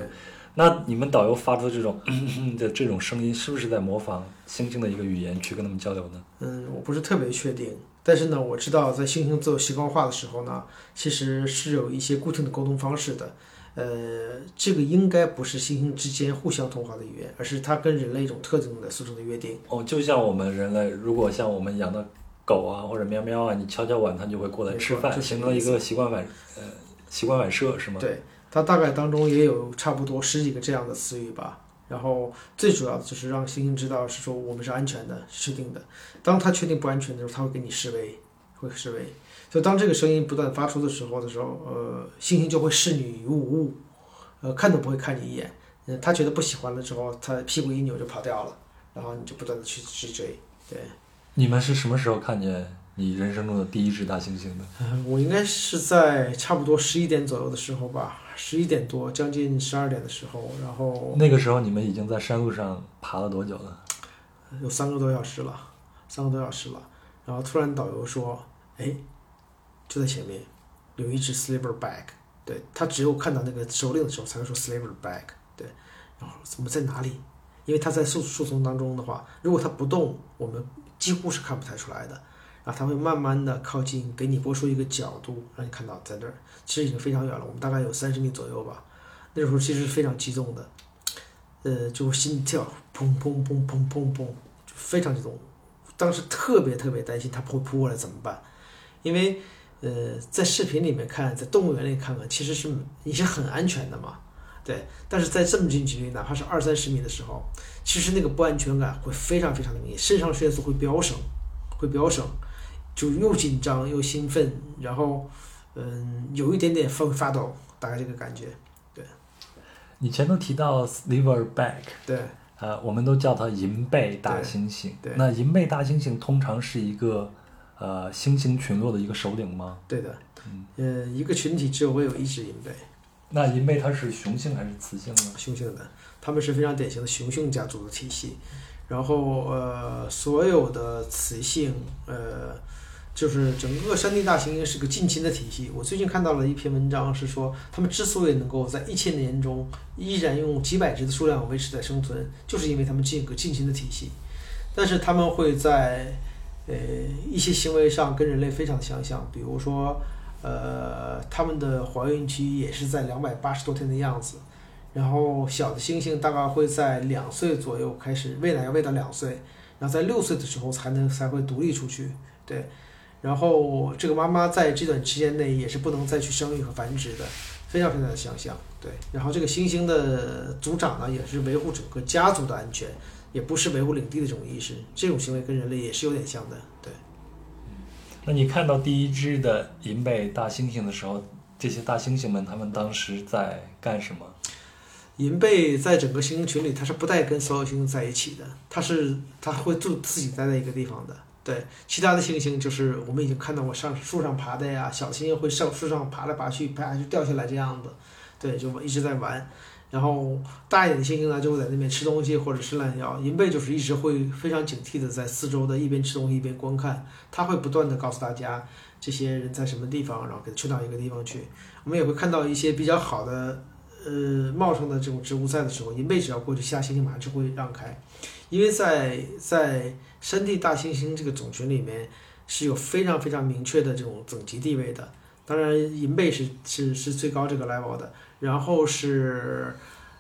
A: 那你们导游发出这种 的这种声音，是不是在模仿猩猩的一个语言去跟他们交流呢？
B: 嗯，我不是特别确定，但是呢，我知道在猩猩自我习惯化的时候呢，其实是有一些固定的沟通方式的。呃，这个应该不是猩猩之间互相通话的语言，而是它跟人类一种特定的俗称的约定。
A: 哦，就像我们人类，如果像我们养的狗啊或者喵喵啊，你敲敲碗，它就会过来吃饭，
B: 就
A: 形成一个习惯反呃习惯反射，是吗？
B: 对，它大概当中也有差不多十几个这样的词语吧。然后最主要的就是让猩猩知道是说我们是安全的、确定的。当它确定不安全的时候，它会给你示威，会示威。所以当这个声音不断发出的时候的时候，呃，猩猩就会视你于无物，呃，看都不会看你一眼。呃，他觉得不喜欢了之后，他屁股一扭就跑掉了，然后你就不断的去去追。对，
A: 你们是什么时候看见你人生中的第一只大猩猩的？
B: 呃我应该是在差不多十一点左右的时候吧，十一点多，将近十二点的时候，然后
A: 那个时候你们已经在山路上爬了多久了？
B: 有三个多小时了，三个多小时了。然后突然导游说：“哎，就在前面有一只 silverback。”对他只有看到那个首领的时候才会说 silverback。对，然后怎么在哪里？因为他在树树丛当中的话，如果他不动，我们几乎是看不太出来的。然后他会慢慢的靠近，给你拨出一个角度，让你看到在那儿。其实已经非常远了，我们大概有三十米左右吧。那时候其实是非常激动的，呃，就心跳砰砰砰砰砰砰，就非常激动。当时特别特别担心它会扑过来怎么办，因为呃，在视频里面看，在动物园里看看，其实是你是很安全的嘛，对。但是在这么近距离，哪怕是二三十米的时候，其实那个不安全感会非常非常的明显，肾上腺素会飙升，会飙升，就又紧张又兴奋，然后嗯，有一点点发发抖，大概这个感觉。
A: 对你前头提到 silverback，
B: 对，
A: 呃，我们都叫它银背大猩猩。
B: 对对
A: 那银背大猩猩通常是一个呃猩猩群落的一个首领吗？
B: 对的，呃，一个群体只有会有一只银背，
A: 那银背它是雄性还是雌性呢？
B: 雄性的，它们是非常典型的雄性家族的体系。然后呃，所有的雌性，呃，就是整个山地大猩猩是个近亲的体系。我最近看到了一篇文章，是说它们之所以能够在一千年中依然用几百只的数量维持在生存，就是因为它们这个近亲的体系。但是它们会在呃一些行为上跟人类非常相像，比如说呃它们的怀孕期也是在两百八十多天的样子。然后小的猩猩大概会在两岁左右开始喂奶，要喂到两岁，然后在六岁的时候才能才会独立出去。对，然后这个妈妈在这段期间内也是不能再去生育和繁殖的，非常非常的相像。对，然后这个猩猩的族长呢，也是维护整个家族的安全，也不是维护领地的这种意识，这种行为跟人类也是有点像的。对，
A: 那你看到第一只的银背大猩猩的时候，这些大猩猩们他们当时在干什么？
B: 银背在整个猩猩群里，它是不带跟所有猩猩在一起的，它是它会住自己待在一个地方的。对，其他的猩猩就是我们已经看到过上树上爬的呀，小猩猩会上树上爬来爬去，爬下去掉下来这样子，对，就一直在玩。然后大一点的猩猩呢，就会在那边吃东西或者吃烂药。银背就是一直会非常警惕的在四周的一边吃东西一边观看，他会不断的告诉大家这些人在什么地方，然后给他圈到一个地方去。我们也会看到一些比较好的呃茂盛的这种植物在的时候，银背只要过去，其他猩猩马上就会让开，因为在在山地大猩猩这个种群里面是有非常非常明确的这种等级地位的。当然，银背是是是最高这个 level 的，然后是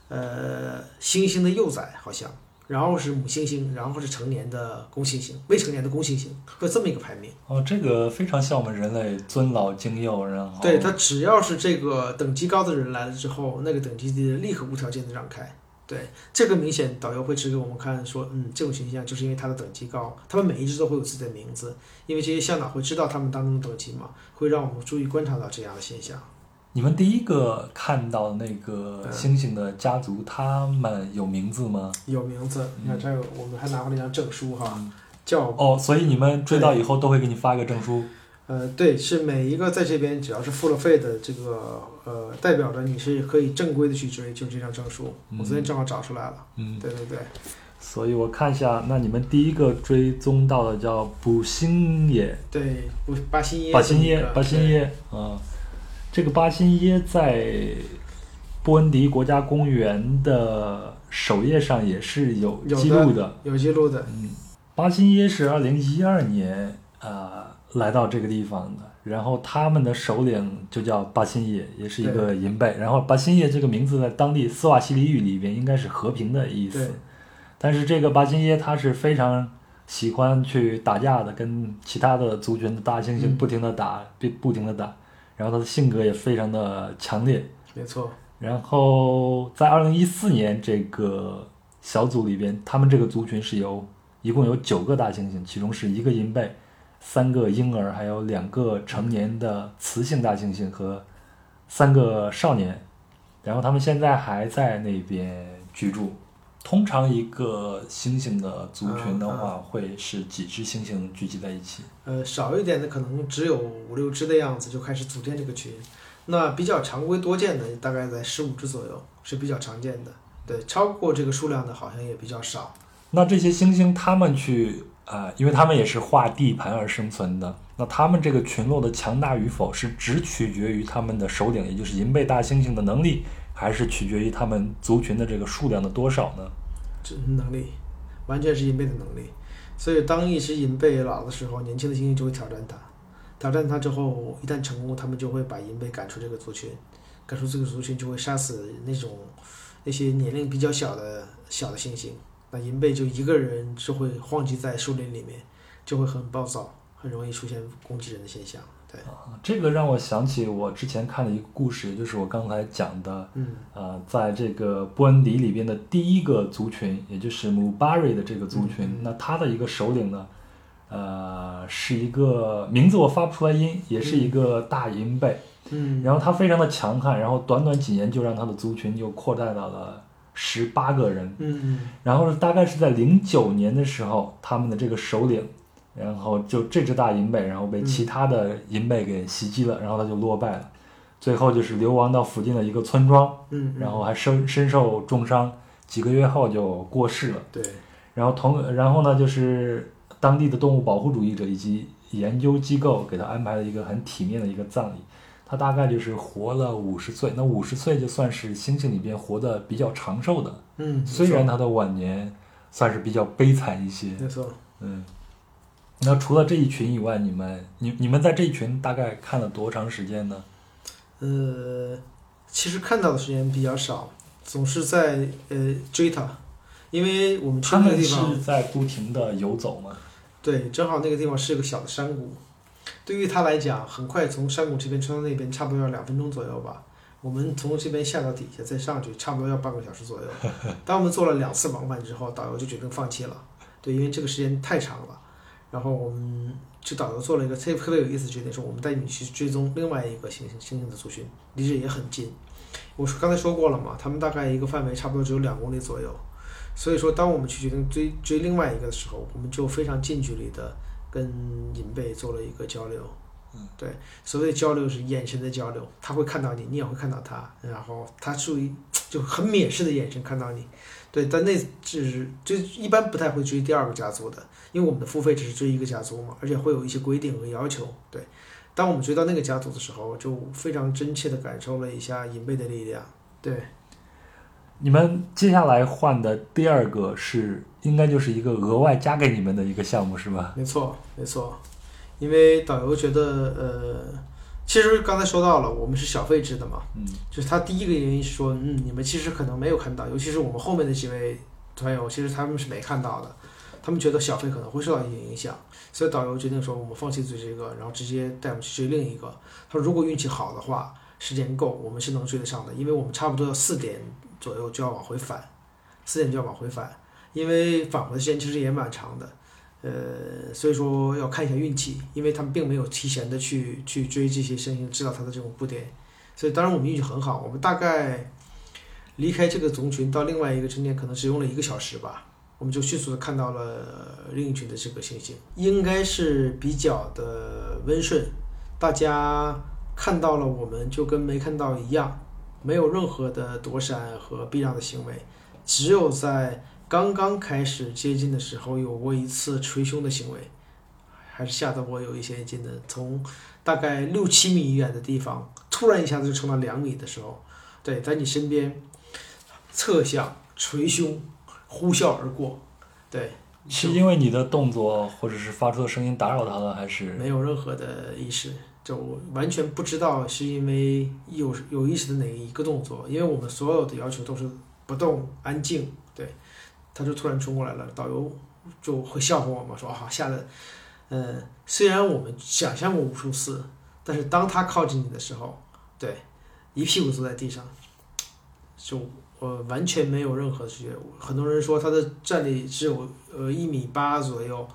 B: 呃猩猩的幼崽好像，然后是母猩猩，然后是成年的公猩猩，未成年的公猩猩，会这么一个排名。
A: 哦，这个非常像我们人类尊老敬幼，然后
B: 对，它只要是这个等级高的人来了之后，那个等级低的人立刻无条件的让开。对，这个明显导游会指给我们看，说，嗯，这种形象就是因为它的等级高，他们每一只都会有自己的名字，因为这些向导会知道他们当中的等级嘛，会让我们注意观察到这样的现象。
A: 你们第一个看到那个
B: 嗯。
A: 猩猩的家族，他们有名字吗？
B: 有名字，你看这有，我们还拿回了一张证书哈，叫
A: 哦，所以你们追到以后都会给你发一个证书。
B: 呃，对，是每一个在这边只要是付了费的这个呃，代表着你是可以正规的去追，就这张证书。我昨天正好找出来了。
A: 嗯，
B: 对对对，
A: 所以我看一下，那你们第一个追踪到的叫卜星野，
B: 对，不，巴辛耶，
A: 巴辛耶，巴辛，耶啊，这个巴辛耶在布恩迪国家公园的首页上也是有
B: 有
A: 记录的。
B: 有记录的。
A: 嗯，巴辛耶是二零一二年呃来到这个地方的，然后他们的首领就叫巴辛耶，也是一个银背。然后巴辛耶这个名字在当地斯瓦西里语里边应该是和平的意思，但是这个巴辛耶他是非常喜欢去打架的，跟其他的族群的大猩猩
B: 嗯
A: 不停的打，不不停的打，然后他的性格也非常的强烈。
B: 没错，
A: 然后在二零一四年这个小组里边，他们这个族群是由一共有九个大猩猩，其中是一个银贝，三个婴儿，还有两个成年的雌性大猩猩和三个少年。然后他们现在还在那边居住。通常一个猩猩的族群的话，会是几只猩猩聚集在一起。
B: 呃，少一点的可能只有五六只的样子，就开始组建这个群。那比较常规多见的，大概在十五只左右是比较常见的。对，超过这个数量的好像也比较少。
A: 那这些猩猩，他们去啊、呃因为他们也是划地盘而生存的。那他们这个群落的强大与否，是只取决于他们的首领，也就是银背大猩猩的能力，还是取决于他们族群的这个数量的多少呢？
B: 这能力，完全是银背的能力。所以当一只银背老的时候，年轻的猩猩就会挑战它，挑战它之后，一旦成功，他们就会把银背赶出这个族群，赶出这个族群就会杀死那种那些年龄比较小的小的猩猩。那银背就一个人就会晃迹在树林里面，就会很暴躁，很容易出现攻击人的现象。对，
A: 啊这个让我想起我之前看的一个故事，也就是我刚才讲的，
B: 嗯
A: 呃，在这个布恩迪里边的第一个族群，也就是姆巴瑞的这个族群，
B: 嗯
A: 那他的一个首领呢，呃，是一个名字我发不出来音，也是一个大银背。
B: 嗯，
A: 然后他非常的强悍，然后短短几年就让他的族群就扩大到了十八个人。
B: 嗯
A: 然后大概是在零九年的时候，他们的这个首领，然后就这只大银背，然后被其他的银背给袭击了，然后他就落败了，最后就是流亡到附近的一个村庄，
B: 嗯，
A: 然后还身身受重伤，几个月后就过世了。
B: 对，
A: 然后同然后呢，就是当地的动物保护主义者以及研究机构给他安排了一个很体面的一个葬礼。他大概就是活了五十岁，那五十岁就算是猩猩里边活得比较长寿的，
B: 嗯，
A: 虽然他的晚年算是比较悲惨一些。
B: 没错。
A: 嗯，那除了这一群以外，你们你你们在这一群大概看了多长时间呢？
B: 呃，其实看到的时间比较少，总是在呃追他，因为我们去那个地方
A: 是，在不停的游走嘛？
B: 对，正好那个地方是个小的山谷，对于他来讲，很快从山谷这边穿到那边，差不多要两分钟左右吧。我们从这边下到底下再上去，差不多要半个小时左右。当我们做了两次往返之后，导游就决定放弃了，对，因为这个时间太长了。然后我们就导游做了一个特特别有意思的决定，说我们带你去追踪另外一个猩猩猩猩的族群，离这也很近。我说刚才说过了嘛，他们大概一个范围差不多只有两公里左右，所以说当我们去决定追追另外一个的时候，我们就非常近距离的跟银贝做了一个交流。
A: 嗯，
B: 对，所谓的交流是眼神的交流，他会看到你，你也会看到他，然后他属于就很蔑视的眼神看到你。对，但那只是就一般不太会追第二个家族的，因为我们的付费只是追一个家族嘛，而且会有一些规定和要求。对，当我们追到那个家族的时候，就非常真切的感受了一下银背的力量。对，
A: 你们接下来换的第二个是应该就是一个额外加给你们的一个项目是吗？
B: 没错，没错，因为导游觉得，呃，其实刚才说到了，我们是小费制的嘛，
A: 嗯
B: 就是他第一个原因是说，嗯，你们其实可能没有看到，尤其是我们后面的几位团友，其实他们是没看到的，他们觉得小费可能会受到一些影响，所以导游决定说我们放弃追这个，然后直接带我们去追另一个。他说如果运气好的话，时间够，我们是能追得上的，因为我们差不多要四点左右就要往回返，四点就要往回返，因为返回的时间其实也蛮长的。呃，所以说要看一下运气，因为他们并没有提前的去去追这些星星，知道它的这种布点，所以当然我们运气很好，我们大概离开这个族群到另外一个景点可能只用了一个小时吧，我们就迅速的看到了另一群的这个星星，应该是比较的温顺，大家看到了我们就跟没看到一样，没有任何的躲闪和避让的行为，只有在。刚刚开始接近的时候，有过一次捶胸的行为，还是吓得我有一些劲的。从大概六七米远的地方，突然一下子就冲到两米的时候，对，在你身边侧向捶胸，呼啸而过，对。
A: 是因为你的动作或者是发出的声音打扰他了，还是
B: 没有任何的意识，就完全不知道是因为有有意识的哪一个动作，因为我们所有的要求都是不动、安静，他就突然冲过来了，导游就会笑话我们说：“啊，吓得，嗯，虽然我们想象过无数次，但是当他靠近你的时候，对，一屁股坐在地上，就我完全没有任何觉。很多人说他的站立只有呃一米八左右，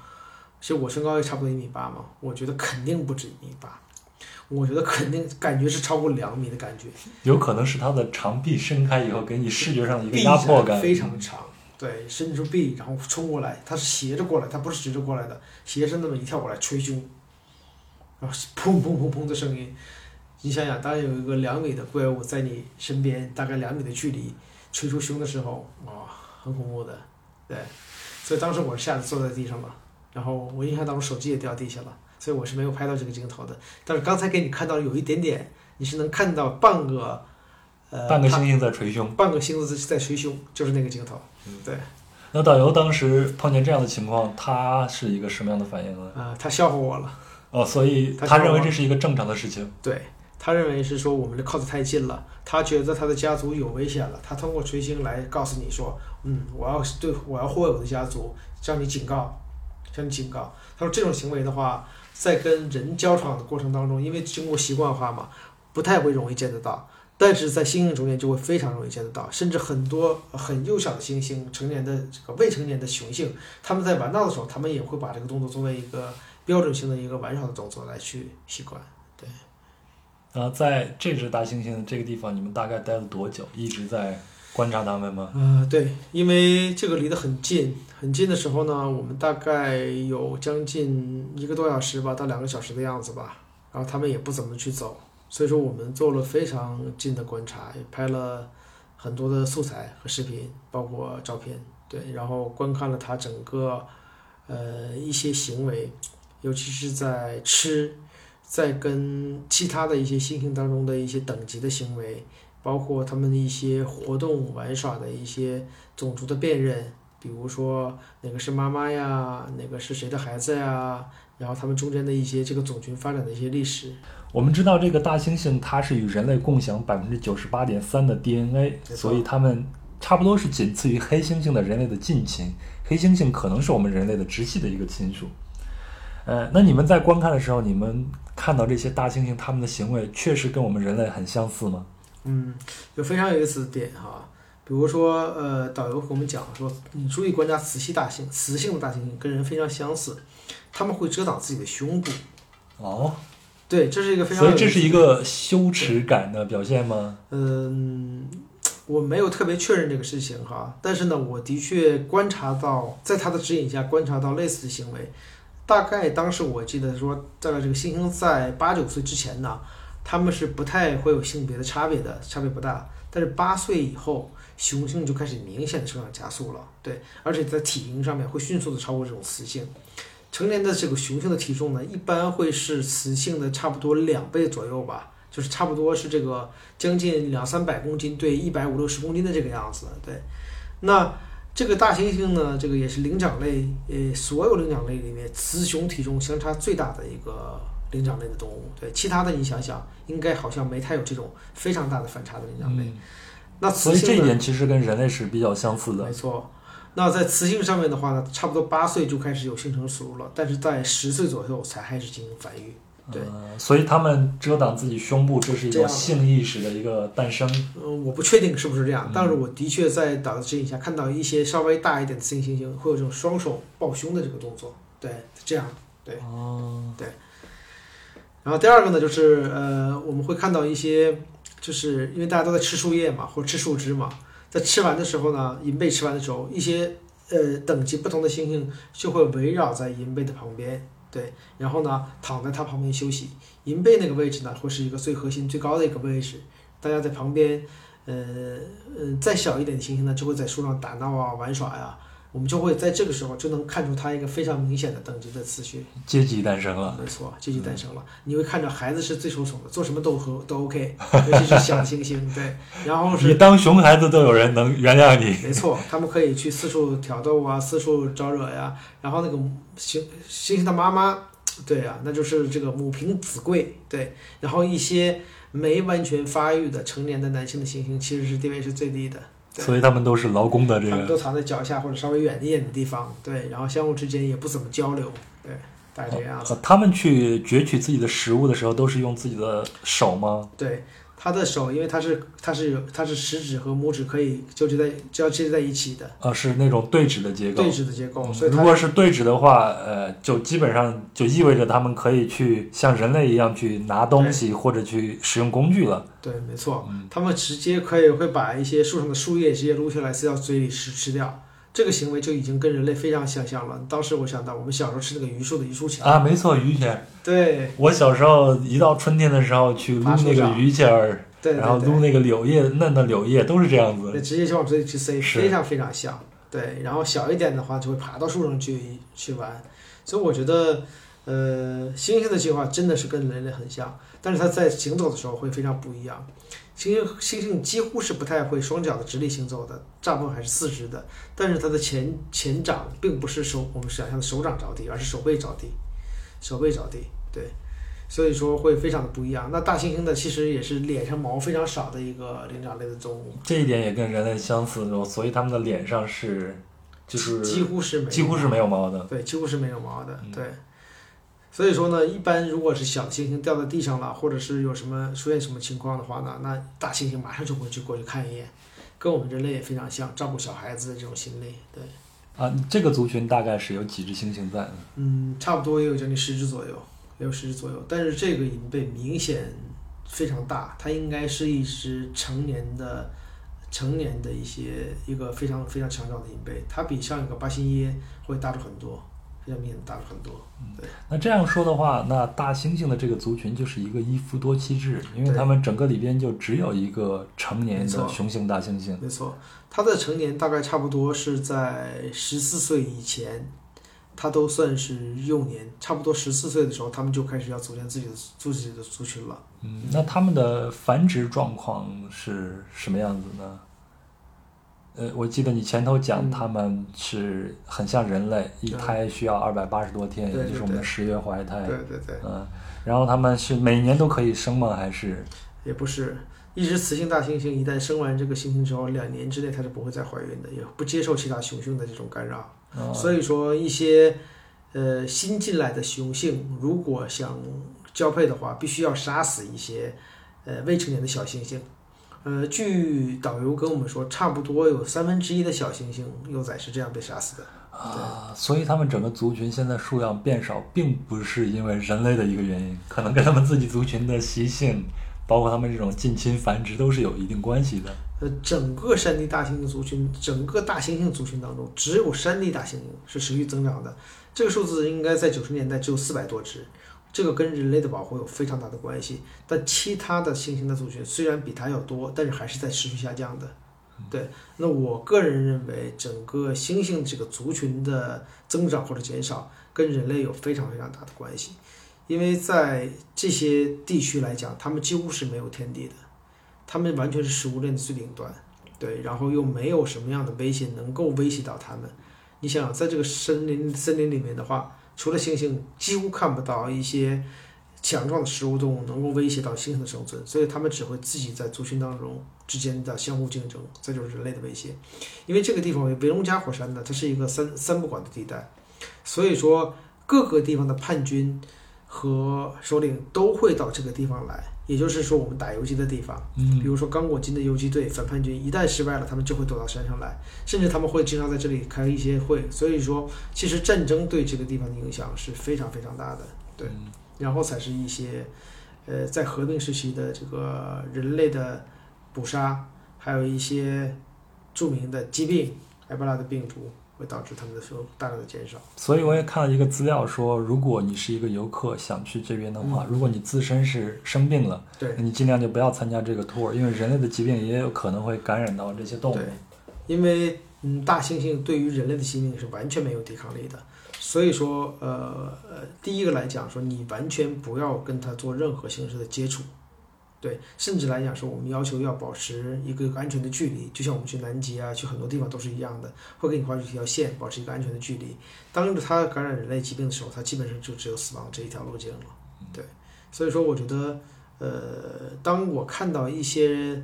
B: 其实我身高也差不多一米八嘛，我觉得肯定不止一米八，我觉得肯定感觉是超过两米的感觉。
A: 有可能是他的长臂伸开以后，给你视觉上的一个压迫感
B: 非常长。对，伸出臂，然后冲过来，他是斜着过来，他不是直着过来的，斜着那么一跳过来捶胸，然后砰砰砰砰的声音，你想想，当有一个两米的怪物在你身边，大概两米的距离捶出胸的时候，哇，很恐怖的，对，所以当时我是吓得坐在地上了，然后我印象当中手机也掉地下了，所以我是没有拍到这个镜头的，但是刚才给你看到有一点点，你是能看到半个，呃，
A: 半个星星在捶胸，
B: 半个星子在捶胸，就是那个镜头。嗯对，
A: 那导游当时碰见这样的情况，他是一个什么样的反应呢？
B: 啊，他笑话我了。
A: 哦，所以他认为这是一个正常的事情。
B: 对他认为是说我们这靠得太近了，他觉得他的家族有危险了。他通过锤星来告诉你说，嗯，我要对我要护卫我的家族，向你警告，向你警告。他说这种行为的话，在跟人交闯的过程当中，因为经过习惯化嘛，不太会容易见得到。但是在猩猩中间就会非常容易见得到，甚至很多很幼小的猩猩、成年的这个未成年的雄性，他们在玩闹的时候，他们也会把这个动作作为一个标准性的一个玩耍的动作来去习惯。对。
A: 啊，在这只大猩猩这个地方，你们大概待了多久？一直在观察它们吗？
B: 啊，对，因为这个离得很近，很近的时候呢，我们大概有将近一个多小时吧，到两个小时的样子吧。然后他们也不怎么去走。所以说，我们做了非常近的观察，也拍了很多的素材和视频，包括照片，对，然后观看了它整个，呃，一些行为，尤其是在吃，在跟其他的一些猩猩当中的一些等级的行为，包括他们的一些活动玩耍的一些种族的辨认，比如说哪个是妈妈呀，哪个是谁的孩子呀，然后他们中间的一些这个种群发展的一些历史。
A: 我们知道这个大猩猩它是与人类共享百分之九十八点三的 DNA，所以它们差不多是仅次于黑猩猩的人类的近亲。黑猩猩可能是我们人类的直系的一个亲属。呃，那你们在观看的时候，你们看到这些大猩猩它们的行为确实跟我们人类很相似吗？
B: 嗯，有非常有意思的点哈，比如说呃，导游跟我们讲说，你注意观察雌性大猩，雌性的大猩猩跟人非常相似，他们会遮挡自己的胸部。
A: 哦。
B: 对，这是一个非常。
A: 所以这是一个羞耻感的表现吗？
B: 嗯，我没有特别确认这个事情哈，但是呢，我的确观察到，在他的指引下观察到类似的行为。大概当时我记得说，在这个猩猩在八九岁之前呢，他们是不太会有性别的差别的，差别不大。但是八岁以后，雄性就开始明显的生长加速了，对，而且在体型上面会迅速的超过这种雌性。成年的这个雄性的体重呢，一般会是雌性的差不多两倍左右吧，就是差不多是这个将近两三百公斤对一百五六十公斤的这个样子。对，那这个大猩猩呢，这个也是灵长类，呃，所有灵长类里面雌雄体重相差最大的一个灵长类的动物。对，其他的你想想，应该好像没太有这种非常大的反差的灵长类。那
A: 所以这一点其实跟人类是比较相似的。
B: 没错。那在雌性上面的话呢，差不多八岁就开始有性成熟了，但是在十岁左右才开始进行繁育。对
A: 呃所以他们遮挡自己胸部，这是一种性意识的一个诞生。
B: 嗯，我不确定是不是这样，但是我的确在导的指引下看到一些稍微大一点的雌性猩猩会有这种双手抱胸的这个动作，对，这样。对
A: 哦，对
B: 然后第二个呢，就是呃，我们会看到一些，就是因为大家都在吃树叶嘛，或者吃树枝嘛，在吃完的时候呢，银背吃完的时候，一些呃等级不同的猩猩就会围绕在银背的旁边，对，然后呢躺在它旁边休息。银背那个位置呢，会是一个最核心、最高的一个位置，大家在旁边，呃呃，再小一点的猩猩呢，就会在树上打闹啊、玩耍呀、我们就会在这个时候就能看出它一个非常明显的等级的次序。
A: 阶级诞生了。
B: 没错，阶级诞生了。你会看着孩子是最受宠的，做什么都和都 OK，尤其是小猩猩，对。然后是你
A: 当熊孩子都有人能原谅你。
B: 没错，他们可以去四处挑逗啊，四处招惹呀。然后那个猩猩猩的妈妈，对啊、那就是这个母凭子贵，对。然后一些没完全发育的成年的男性的猩猩，其实是地位是最低的。对
A: 所以他们都是劳工的这个。
B: 都藏在脚下或者稍微远一点的地方，对，然后相互之间也不怎么交流，对，大概这样子。
A: 呃他们去攫取自己的食物的时候，都是用自己的手吗？
B: 对，他的手，因为它是它是有它是食指和拇指可以交接在交接在一起的
A: 啊，是那种对指的结构。
B: 对指的结构，
A: 嗯
B: 所以
A: 如果是对指的话，呃，就基本上就意味着他们可以去像人类一样去拿东西或者去使用工具了。
B: 对，没错，
A: 嗯
B: 他们直接可以会把一些树上的树叶直接撸下来塞到嘴里吃吃掉。这个行为就已经跟人类非常相像了。当时我想到，我们小时候吃那个榆树的榆树钱，
A: 啊，没错，榆钱。
B: 对
A: 我小时候一到春天的时候去撸那个榆钱儿，
B: 对
A: 然后撸那个柳叶嫩的柳叶，都是这样子
B: 对，
A: 子。
B: 直接就往嘴里去塞，非常非常像。对，然后小一点的话就会爬到树上去去玩。所以我觉得，呃，猩猩的进化真的是跟人类很像，但是它在行走的时候会非常不一样。猩猩猩猩几乎是不太会双脚的直立行走的，大部分还是四肢的。但是它的前前掌并不是手我们想象的手掌着地，而是手背着地，手背着地。对，所以说会非常的不一样。那大猩猩的其实也是脸上毛非常少的一个灵长类的动物，
A: 这一点也跟人类相似，所以它们的脸上是就是
B: 几乎是没有
A: 几乎是没有毛的。
B: 对，几乎是没有毛的，
A: 嗯
B: 对。所以说呢，一般如果是小猩猩掉在地上了，或者是有什么出现什么情况的话呢，那大猩猩马上就会去过去看一眼，跟我们人类也非常像，照顾小孩子的这种心理，对，
A: 啊，这个族群大概是有几只猩猩在呢？
B: 嗯，差不多也有将近十只左右，也有十只左右，但是这个银背明显非常大，它应该是一只成年的。成年的一些一个非常非常强壮的银背，它比上一个巴辛耶会大出很多，非常明显地大了很多。
A: 对、嗯那这样说的话，那大猩猩的这个族群就是一个一夫多妻制，因为
B: 对
A: 他们整个里边就只有一个成年的雄性大猩猩。
B: 没错，它的成年大概差不多是在十四岁以前，它都算是幼年。差不多十四岁的时候，他们就开始要组建自己的自己的族群了。
A: 嗯，那他们的繁殖状况是什么样子呢？呃，我记得你前头讲
B: 嗯
A: 他们是很像人类，一
B: 对
A: 胎需要二百八十多天，也就是我们的十月怀胎。
B: 对对对，
A: 嗯，然后他们是每年都可以生吗？还是
B: 也不是一只雌性大猩猩，一旦生完这个猩猩之后，两年之内它是不会再怀孕的，也不接受其他雄性的这种干扰。
A: 呃
B: 所以说，一些呃新进来的雄性，如果想交配的话，必须要杀死一些呃未成年的小猩猩。呃，据导游跟我们说，差不多有三分之一的小猩猩幼崽是这样被杀死的。
A: 啊，所以他们整个族群现在数量变少，并不是因为人类的一个原因，可能跟他们自己族群的习性，包括他们这种近亲繁殖都是有一定关系的。
B: 呃，整个山地大猩猩族群，整个大猩猩族群当中，只有山地大猩猩是持续增长的。这个数字应该在九十年代只有四百多只，这个跟人类的保护有非常大的关系。但其他的猩猩的族群虽然比它要多，但是还是在持续下降的。对，那我个人认为，整个猩猩这个族群的增长或者减少，跟人类有非常非常大的关系。因为在这些地区来讲，他们几乎是没有天敌的，他们完全是食物链的最顶端，对，然后又没有什么样的威胁能够威胁到他们。你想想，在这个森林森林里面的话，除了猩猩，几乎看不到一些强壮的食物动物能够威胁到猩猩的生存，所以它们只会自己在族群当中之间的相互竞争，这就是人类的威胁。因为这个地方为维龙加火山呢，它是一个三三不管的地带，所以说各个地方的叛军和首领都会到这个地方来，也就是说我们打游击的地方。
A: 嗯
B: 比如说刚果金的游击队、反叛军一旦失败了，他们就会躲到山上来，甚至他们会经常在这里开一些会。所以说，其实战争对这个地方的影响是非常非常大的。对，
A: 嗯
B: 然后才是一些，呃，在和平时期的这个人类的捕杀，还有一些著名的疾病、埃博拉的病毒，会导致他们的收入大量的减少。
A: 所以我也看了一个资料说，如果你是一个游客想去这边的话，如果你自身是生病了，
B: 对
A: 你尽量就不要参加这个 tour，因为人类的疾病也有可能会感染到这些动物
B: 对。因为嗯，大猩猩对于人类的疾病是完全没有抵抗力的，所以说呃呃，第一个来讲说，你完全不要跟它做任何形式的接触，对，甚至来讲说，我们要求要保持一个安全的距离，就像我们去南极啊，去很多地方都是一样的，会给你画出一条线，保持一个安全的距离。当着它感染人类疾病的时候，它基本上就只有死亡这一条路径了，对，所以说我觉得呃，当我看到一些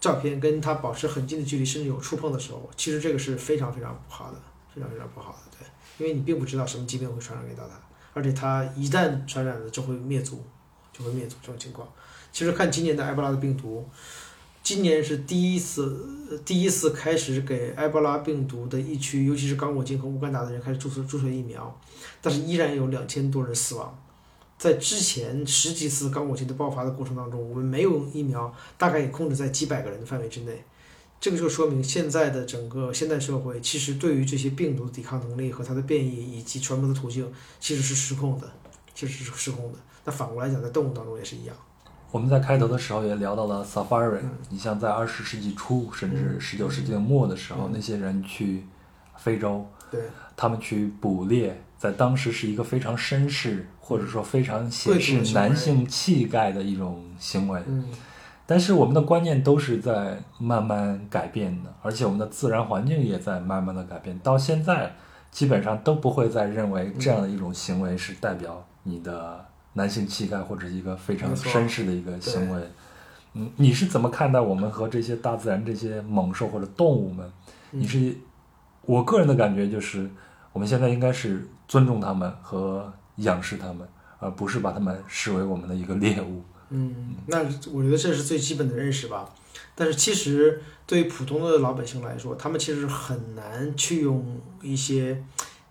B: 照片跟它保持很近的距离，甚至有触碰的时候，其实这个是非常非常不好的，非常非常不好的，对，因为你并不知道什么疾病会传染给到它，而且它一旦传染了就会灭族，就会灭族这种情况。其实看今年的埃博拉的病毒，今年是第一次第一次开始给埃博拉病毒的疫区，尤其是刚果金和乌干达的人开始注射注射疫苗，但是依然有两千多人死亡。在之前十几次刚果金的爆发的过程当中，我们没有疫苗，大概也控制在几百个人的范围之内。这个就说明现在的整个现代社会，其实对于这些病毒抵抗能力和它的变异以及传播的途径，其实是失控的，其实是失控的。那反过来讲，在动物当中也是一样。
A: 我们在开头的时候也聊到了 safari，、
B: 嗯。
A: 你像在二十世纪初甚至
B: 嗯。
A: 十九世纪的末的时候，
B: 嗯。
A: 那些人去非洲，
B: 对。
A: 他们去捕猎，在当时是一个非常绅士或者说非常显示男性气概的一种行为。
B: 嗯，
A: 但是我们的观念都是在慢慢改变的，而且我们的自然环境也在慢慢的改变。到现在，基本上都不会再认为这样的一种行为是代表你的男性气概或者一个非常绅士的一个行为。嗯，你是怎么看待我们和这些大自然这些猛兽或者动物们？
B: 嗯
A: 你是，我个人的感觉就是，我们现在应该是尊重他们和仰视他们，而不是把他们视为我们的一个猎物。
B: 嗯，那我觉得这是最基本的认识吧。但是其实对于普通的老百姓来说，他们其实很难去用一些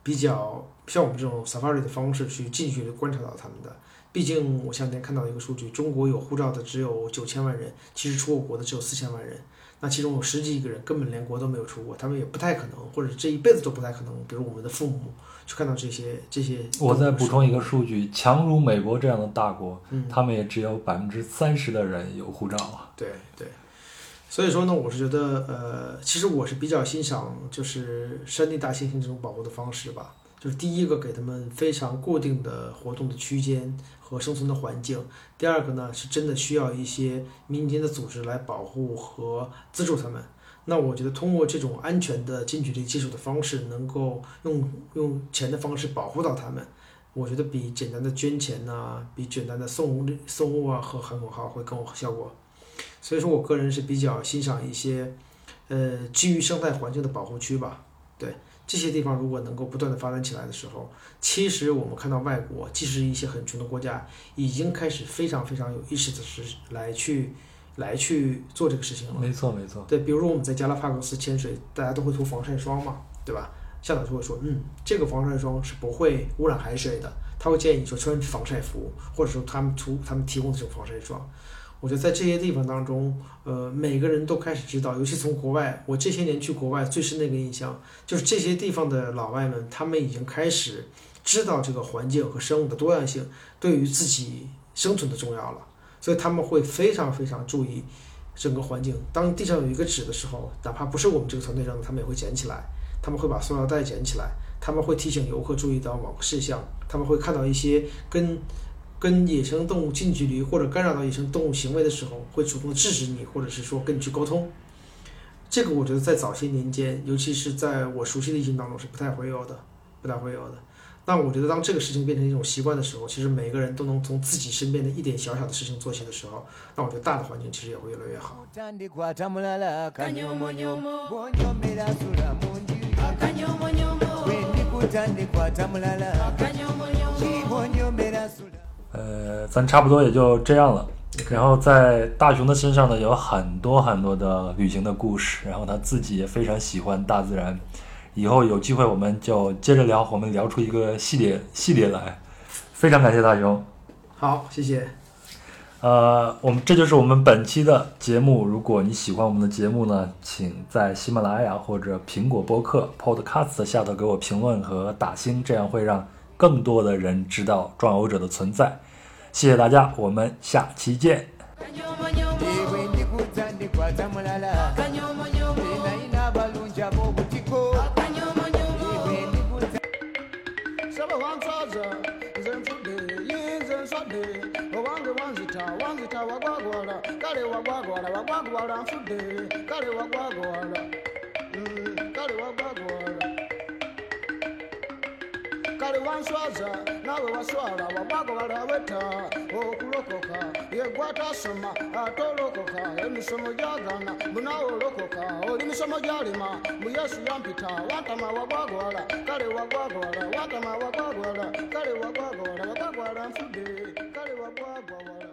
B: 比较像我们这种 safari 的方式去近距离观察到他们的。毕竟我前两天看到一个数据，中国有护照的只有九千万人，其实出过国的只有四千万人。那其中有十几亿个人根本连国都没有出过，他们也不太可能，或者这一辈子都不太可能，比如我们的父母去看到这些这些。
A: 我再补充一个，数据，强如美国这样的大国，
B: 嗯，
A: 他们也只有百分之三十的人有护照啊。
B: 对对，所以说呢，我是觉得，呃，其实我是比较欣赏就是山地大猩猩这种保护的方式吧。就是第一个给他们非常固定的活动的区间和生存的环境，第二个呢是真的需要一些民间的组织来保护和资助他们。那我觉得通过这种安全的近距离接触的方式，能够用用钱的方式保护到他们，我觉得比简单的捐钱呐、比简单的送送物啊和喊口号会更有效果。所以说我个人是比较欣赏一些，呃，基于生态环境的保护区吧。对这些地方，如果能够不断的发展起来的时候，其实我们看到外国，即使一些很穷的国家，已经开始非常非常有意识的是来去来去做这个事情了。
A: 没错，没错。
B: 对，比如说我们在加拉帕戈斯潜水，大家都会涂防晒霜嘛，对吧？向导就会说，嗯，这个防晒霜是不会污染海水的，他会建议你说穿防晒服，或者说他们涂他们提供的这种防晒霜。我觉得在这些地方当中，呃，每个人都开始知道，尤其从国外，我这些年去国外最深的一个印象就是这些地方的老外们，他们已经开始知道这个环境和生物的多样性对于自己生存的重要了，所以他们会非常非常注意整个环境。当地上有一个纸的时候，哪怕不是我们这个团队扔的，他们也会捡起来，他们会把塑料袋捡起来，他们会提醒游客注意到某个事项，他们会看到一些跟跟野生动物近距离或者干扰到野生动物行为的时候，会主动制止你，或者是说跟你去沟通。这个我觉得在早些年间，尤其是在我熟悉的疫情当中是不太会有的，不太会有的。那我觉得，当这个事情变成一种习惯的时候，其实每个人都能从自己身边的一点小小的事情做起的时候，那我觉得大的环境其实也会越来越好。
A: 呃，咱差不多也就这样了。然后在大熊的身上呢，有很多很多的旅行的故事，然后他自己也非常喜欢大自然。以后有机会我们就接着聊，我们聊出一个系列系列来。非常感谢大熊。
B: 好，谢谢。
A: 呃，我们这就是我们本期的节目。如果你喜欢我们的节目呢，请在喜马拉雅或者苹果播客 Podcast 下头给我评论和打星，这样会让更多的人知道壮游者的存在。谢谢大家，我们下期见。
C: Kale wanswaza nawe waswala wagwagwala weta okulokoka yegwatasoma atolokoka emisomo gyagana bunawe olokoka oli misomo gyalima mu yesu yampita wantama wagwagwala kale wagwagwala wantama wagwagwala kale wagwagwala wagwagwala nfudde kale wagwagwala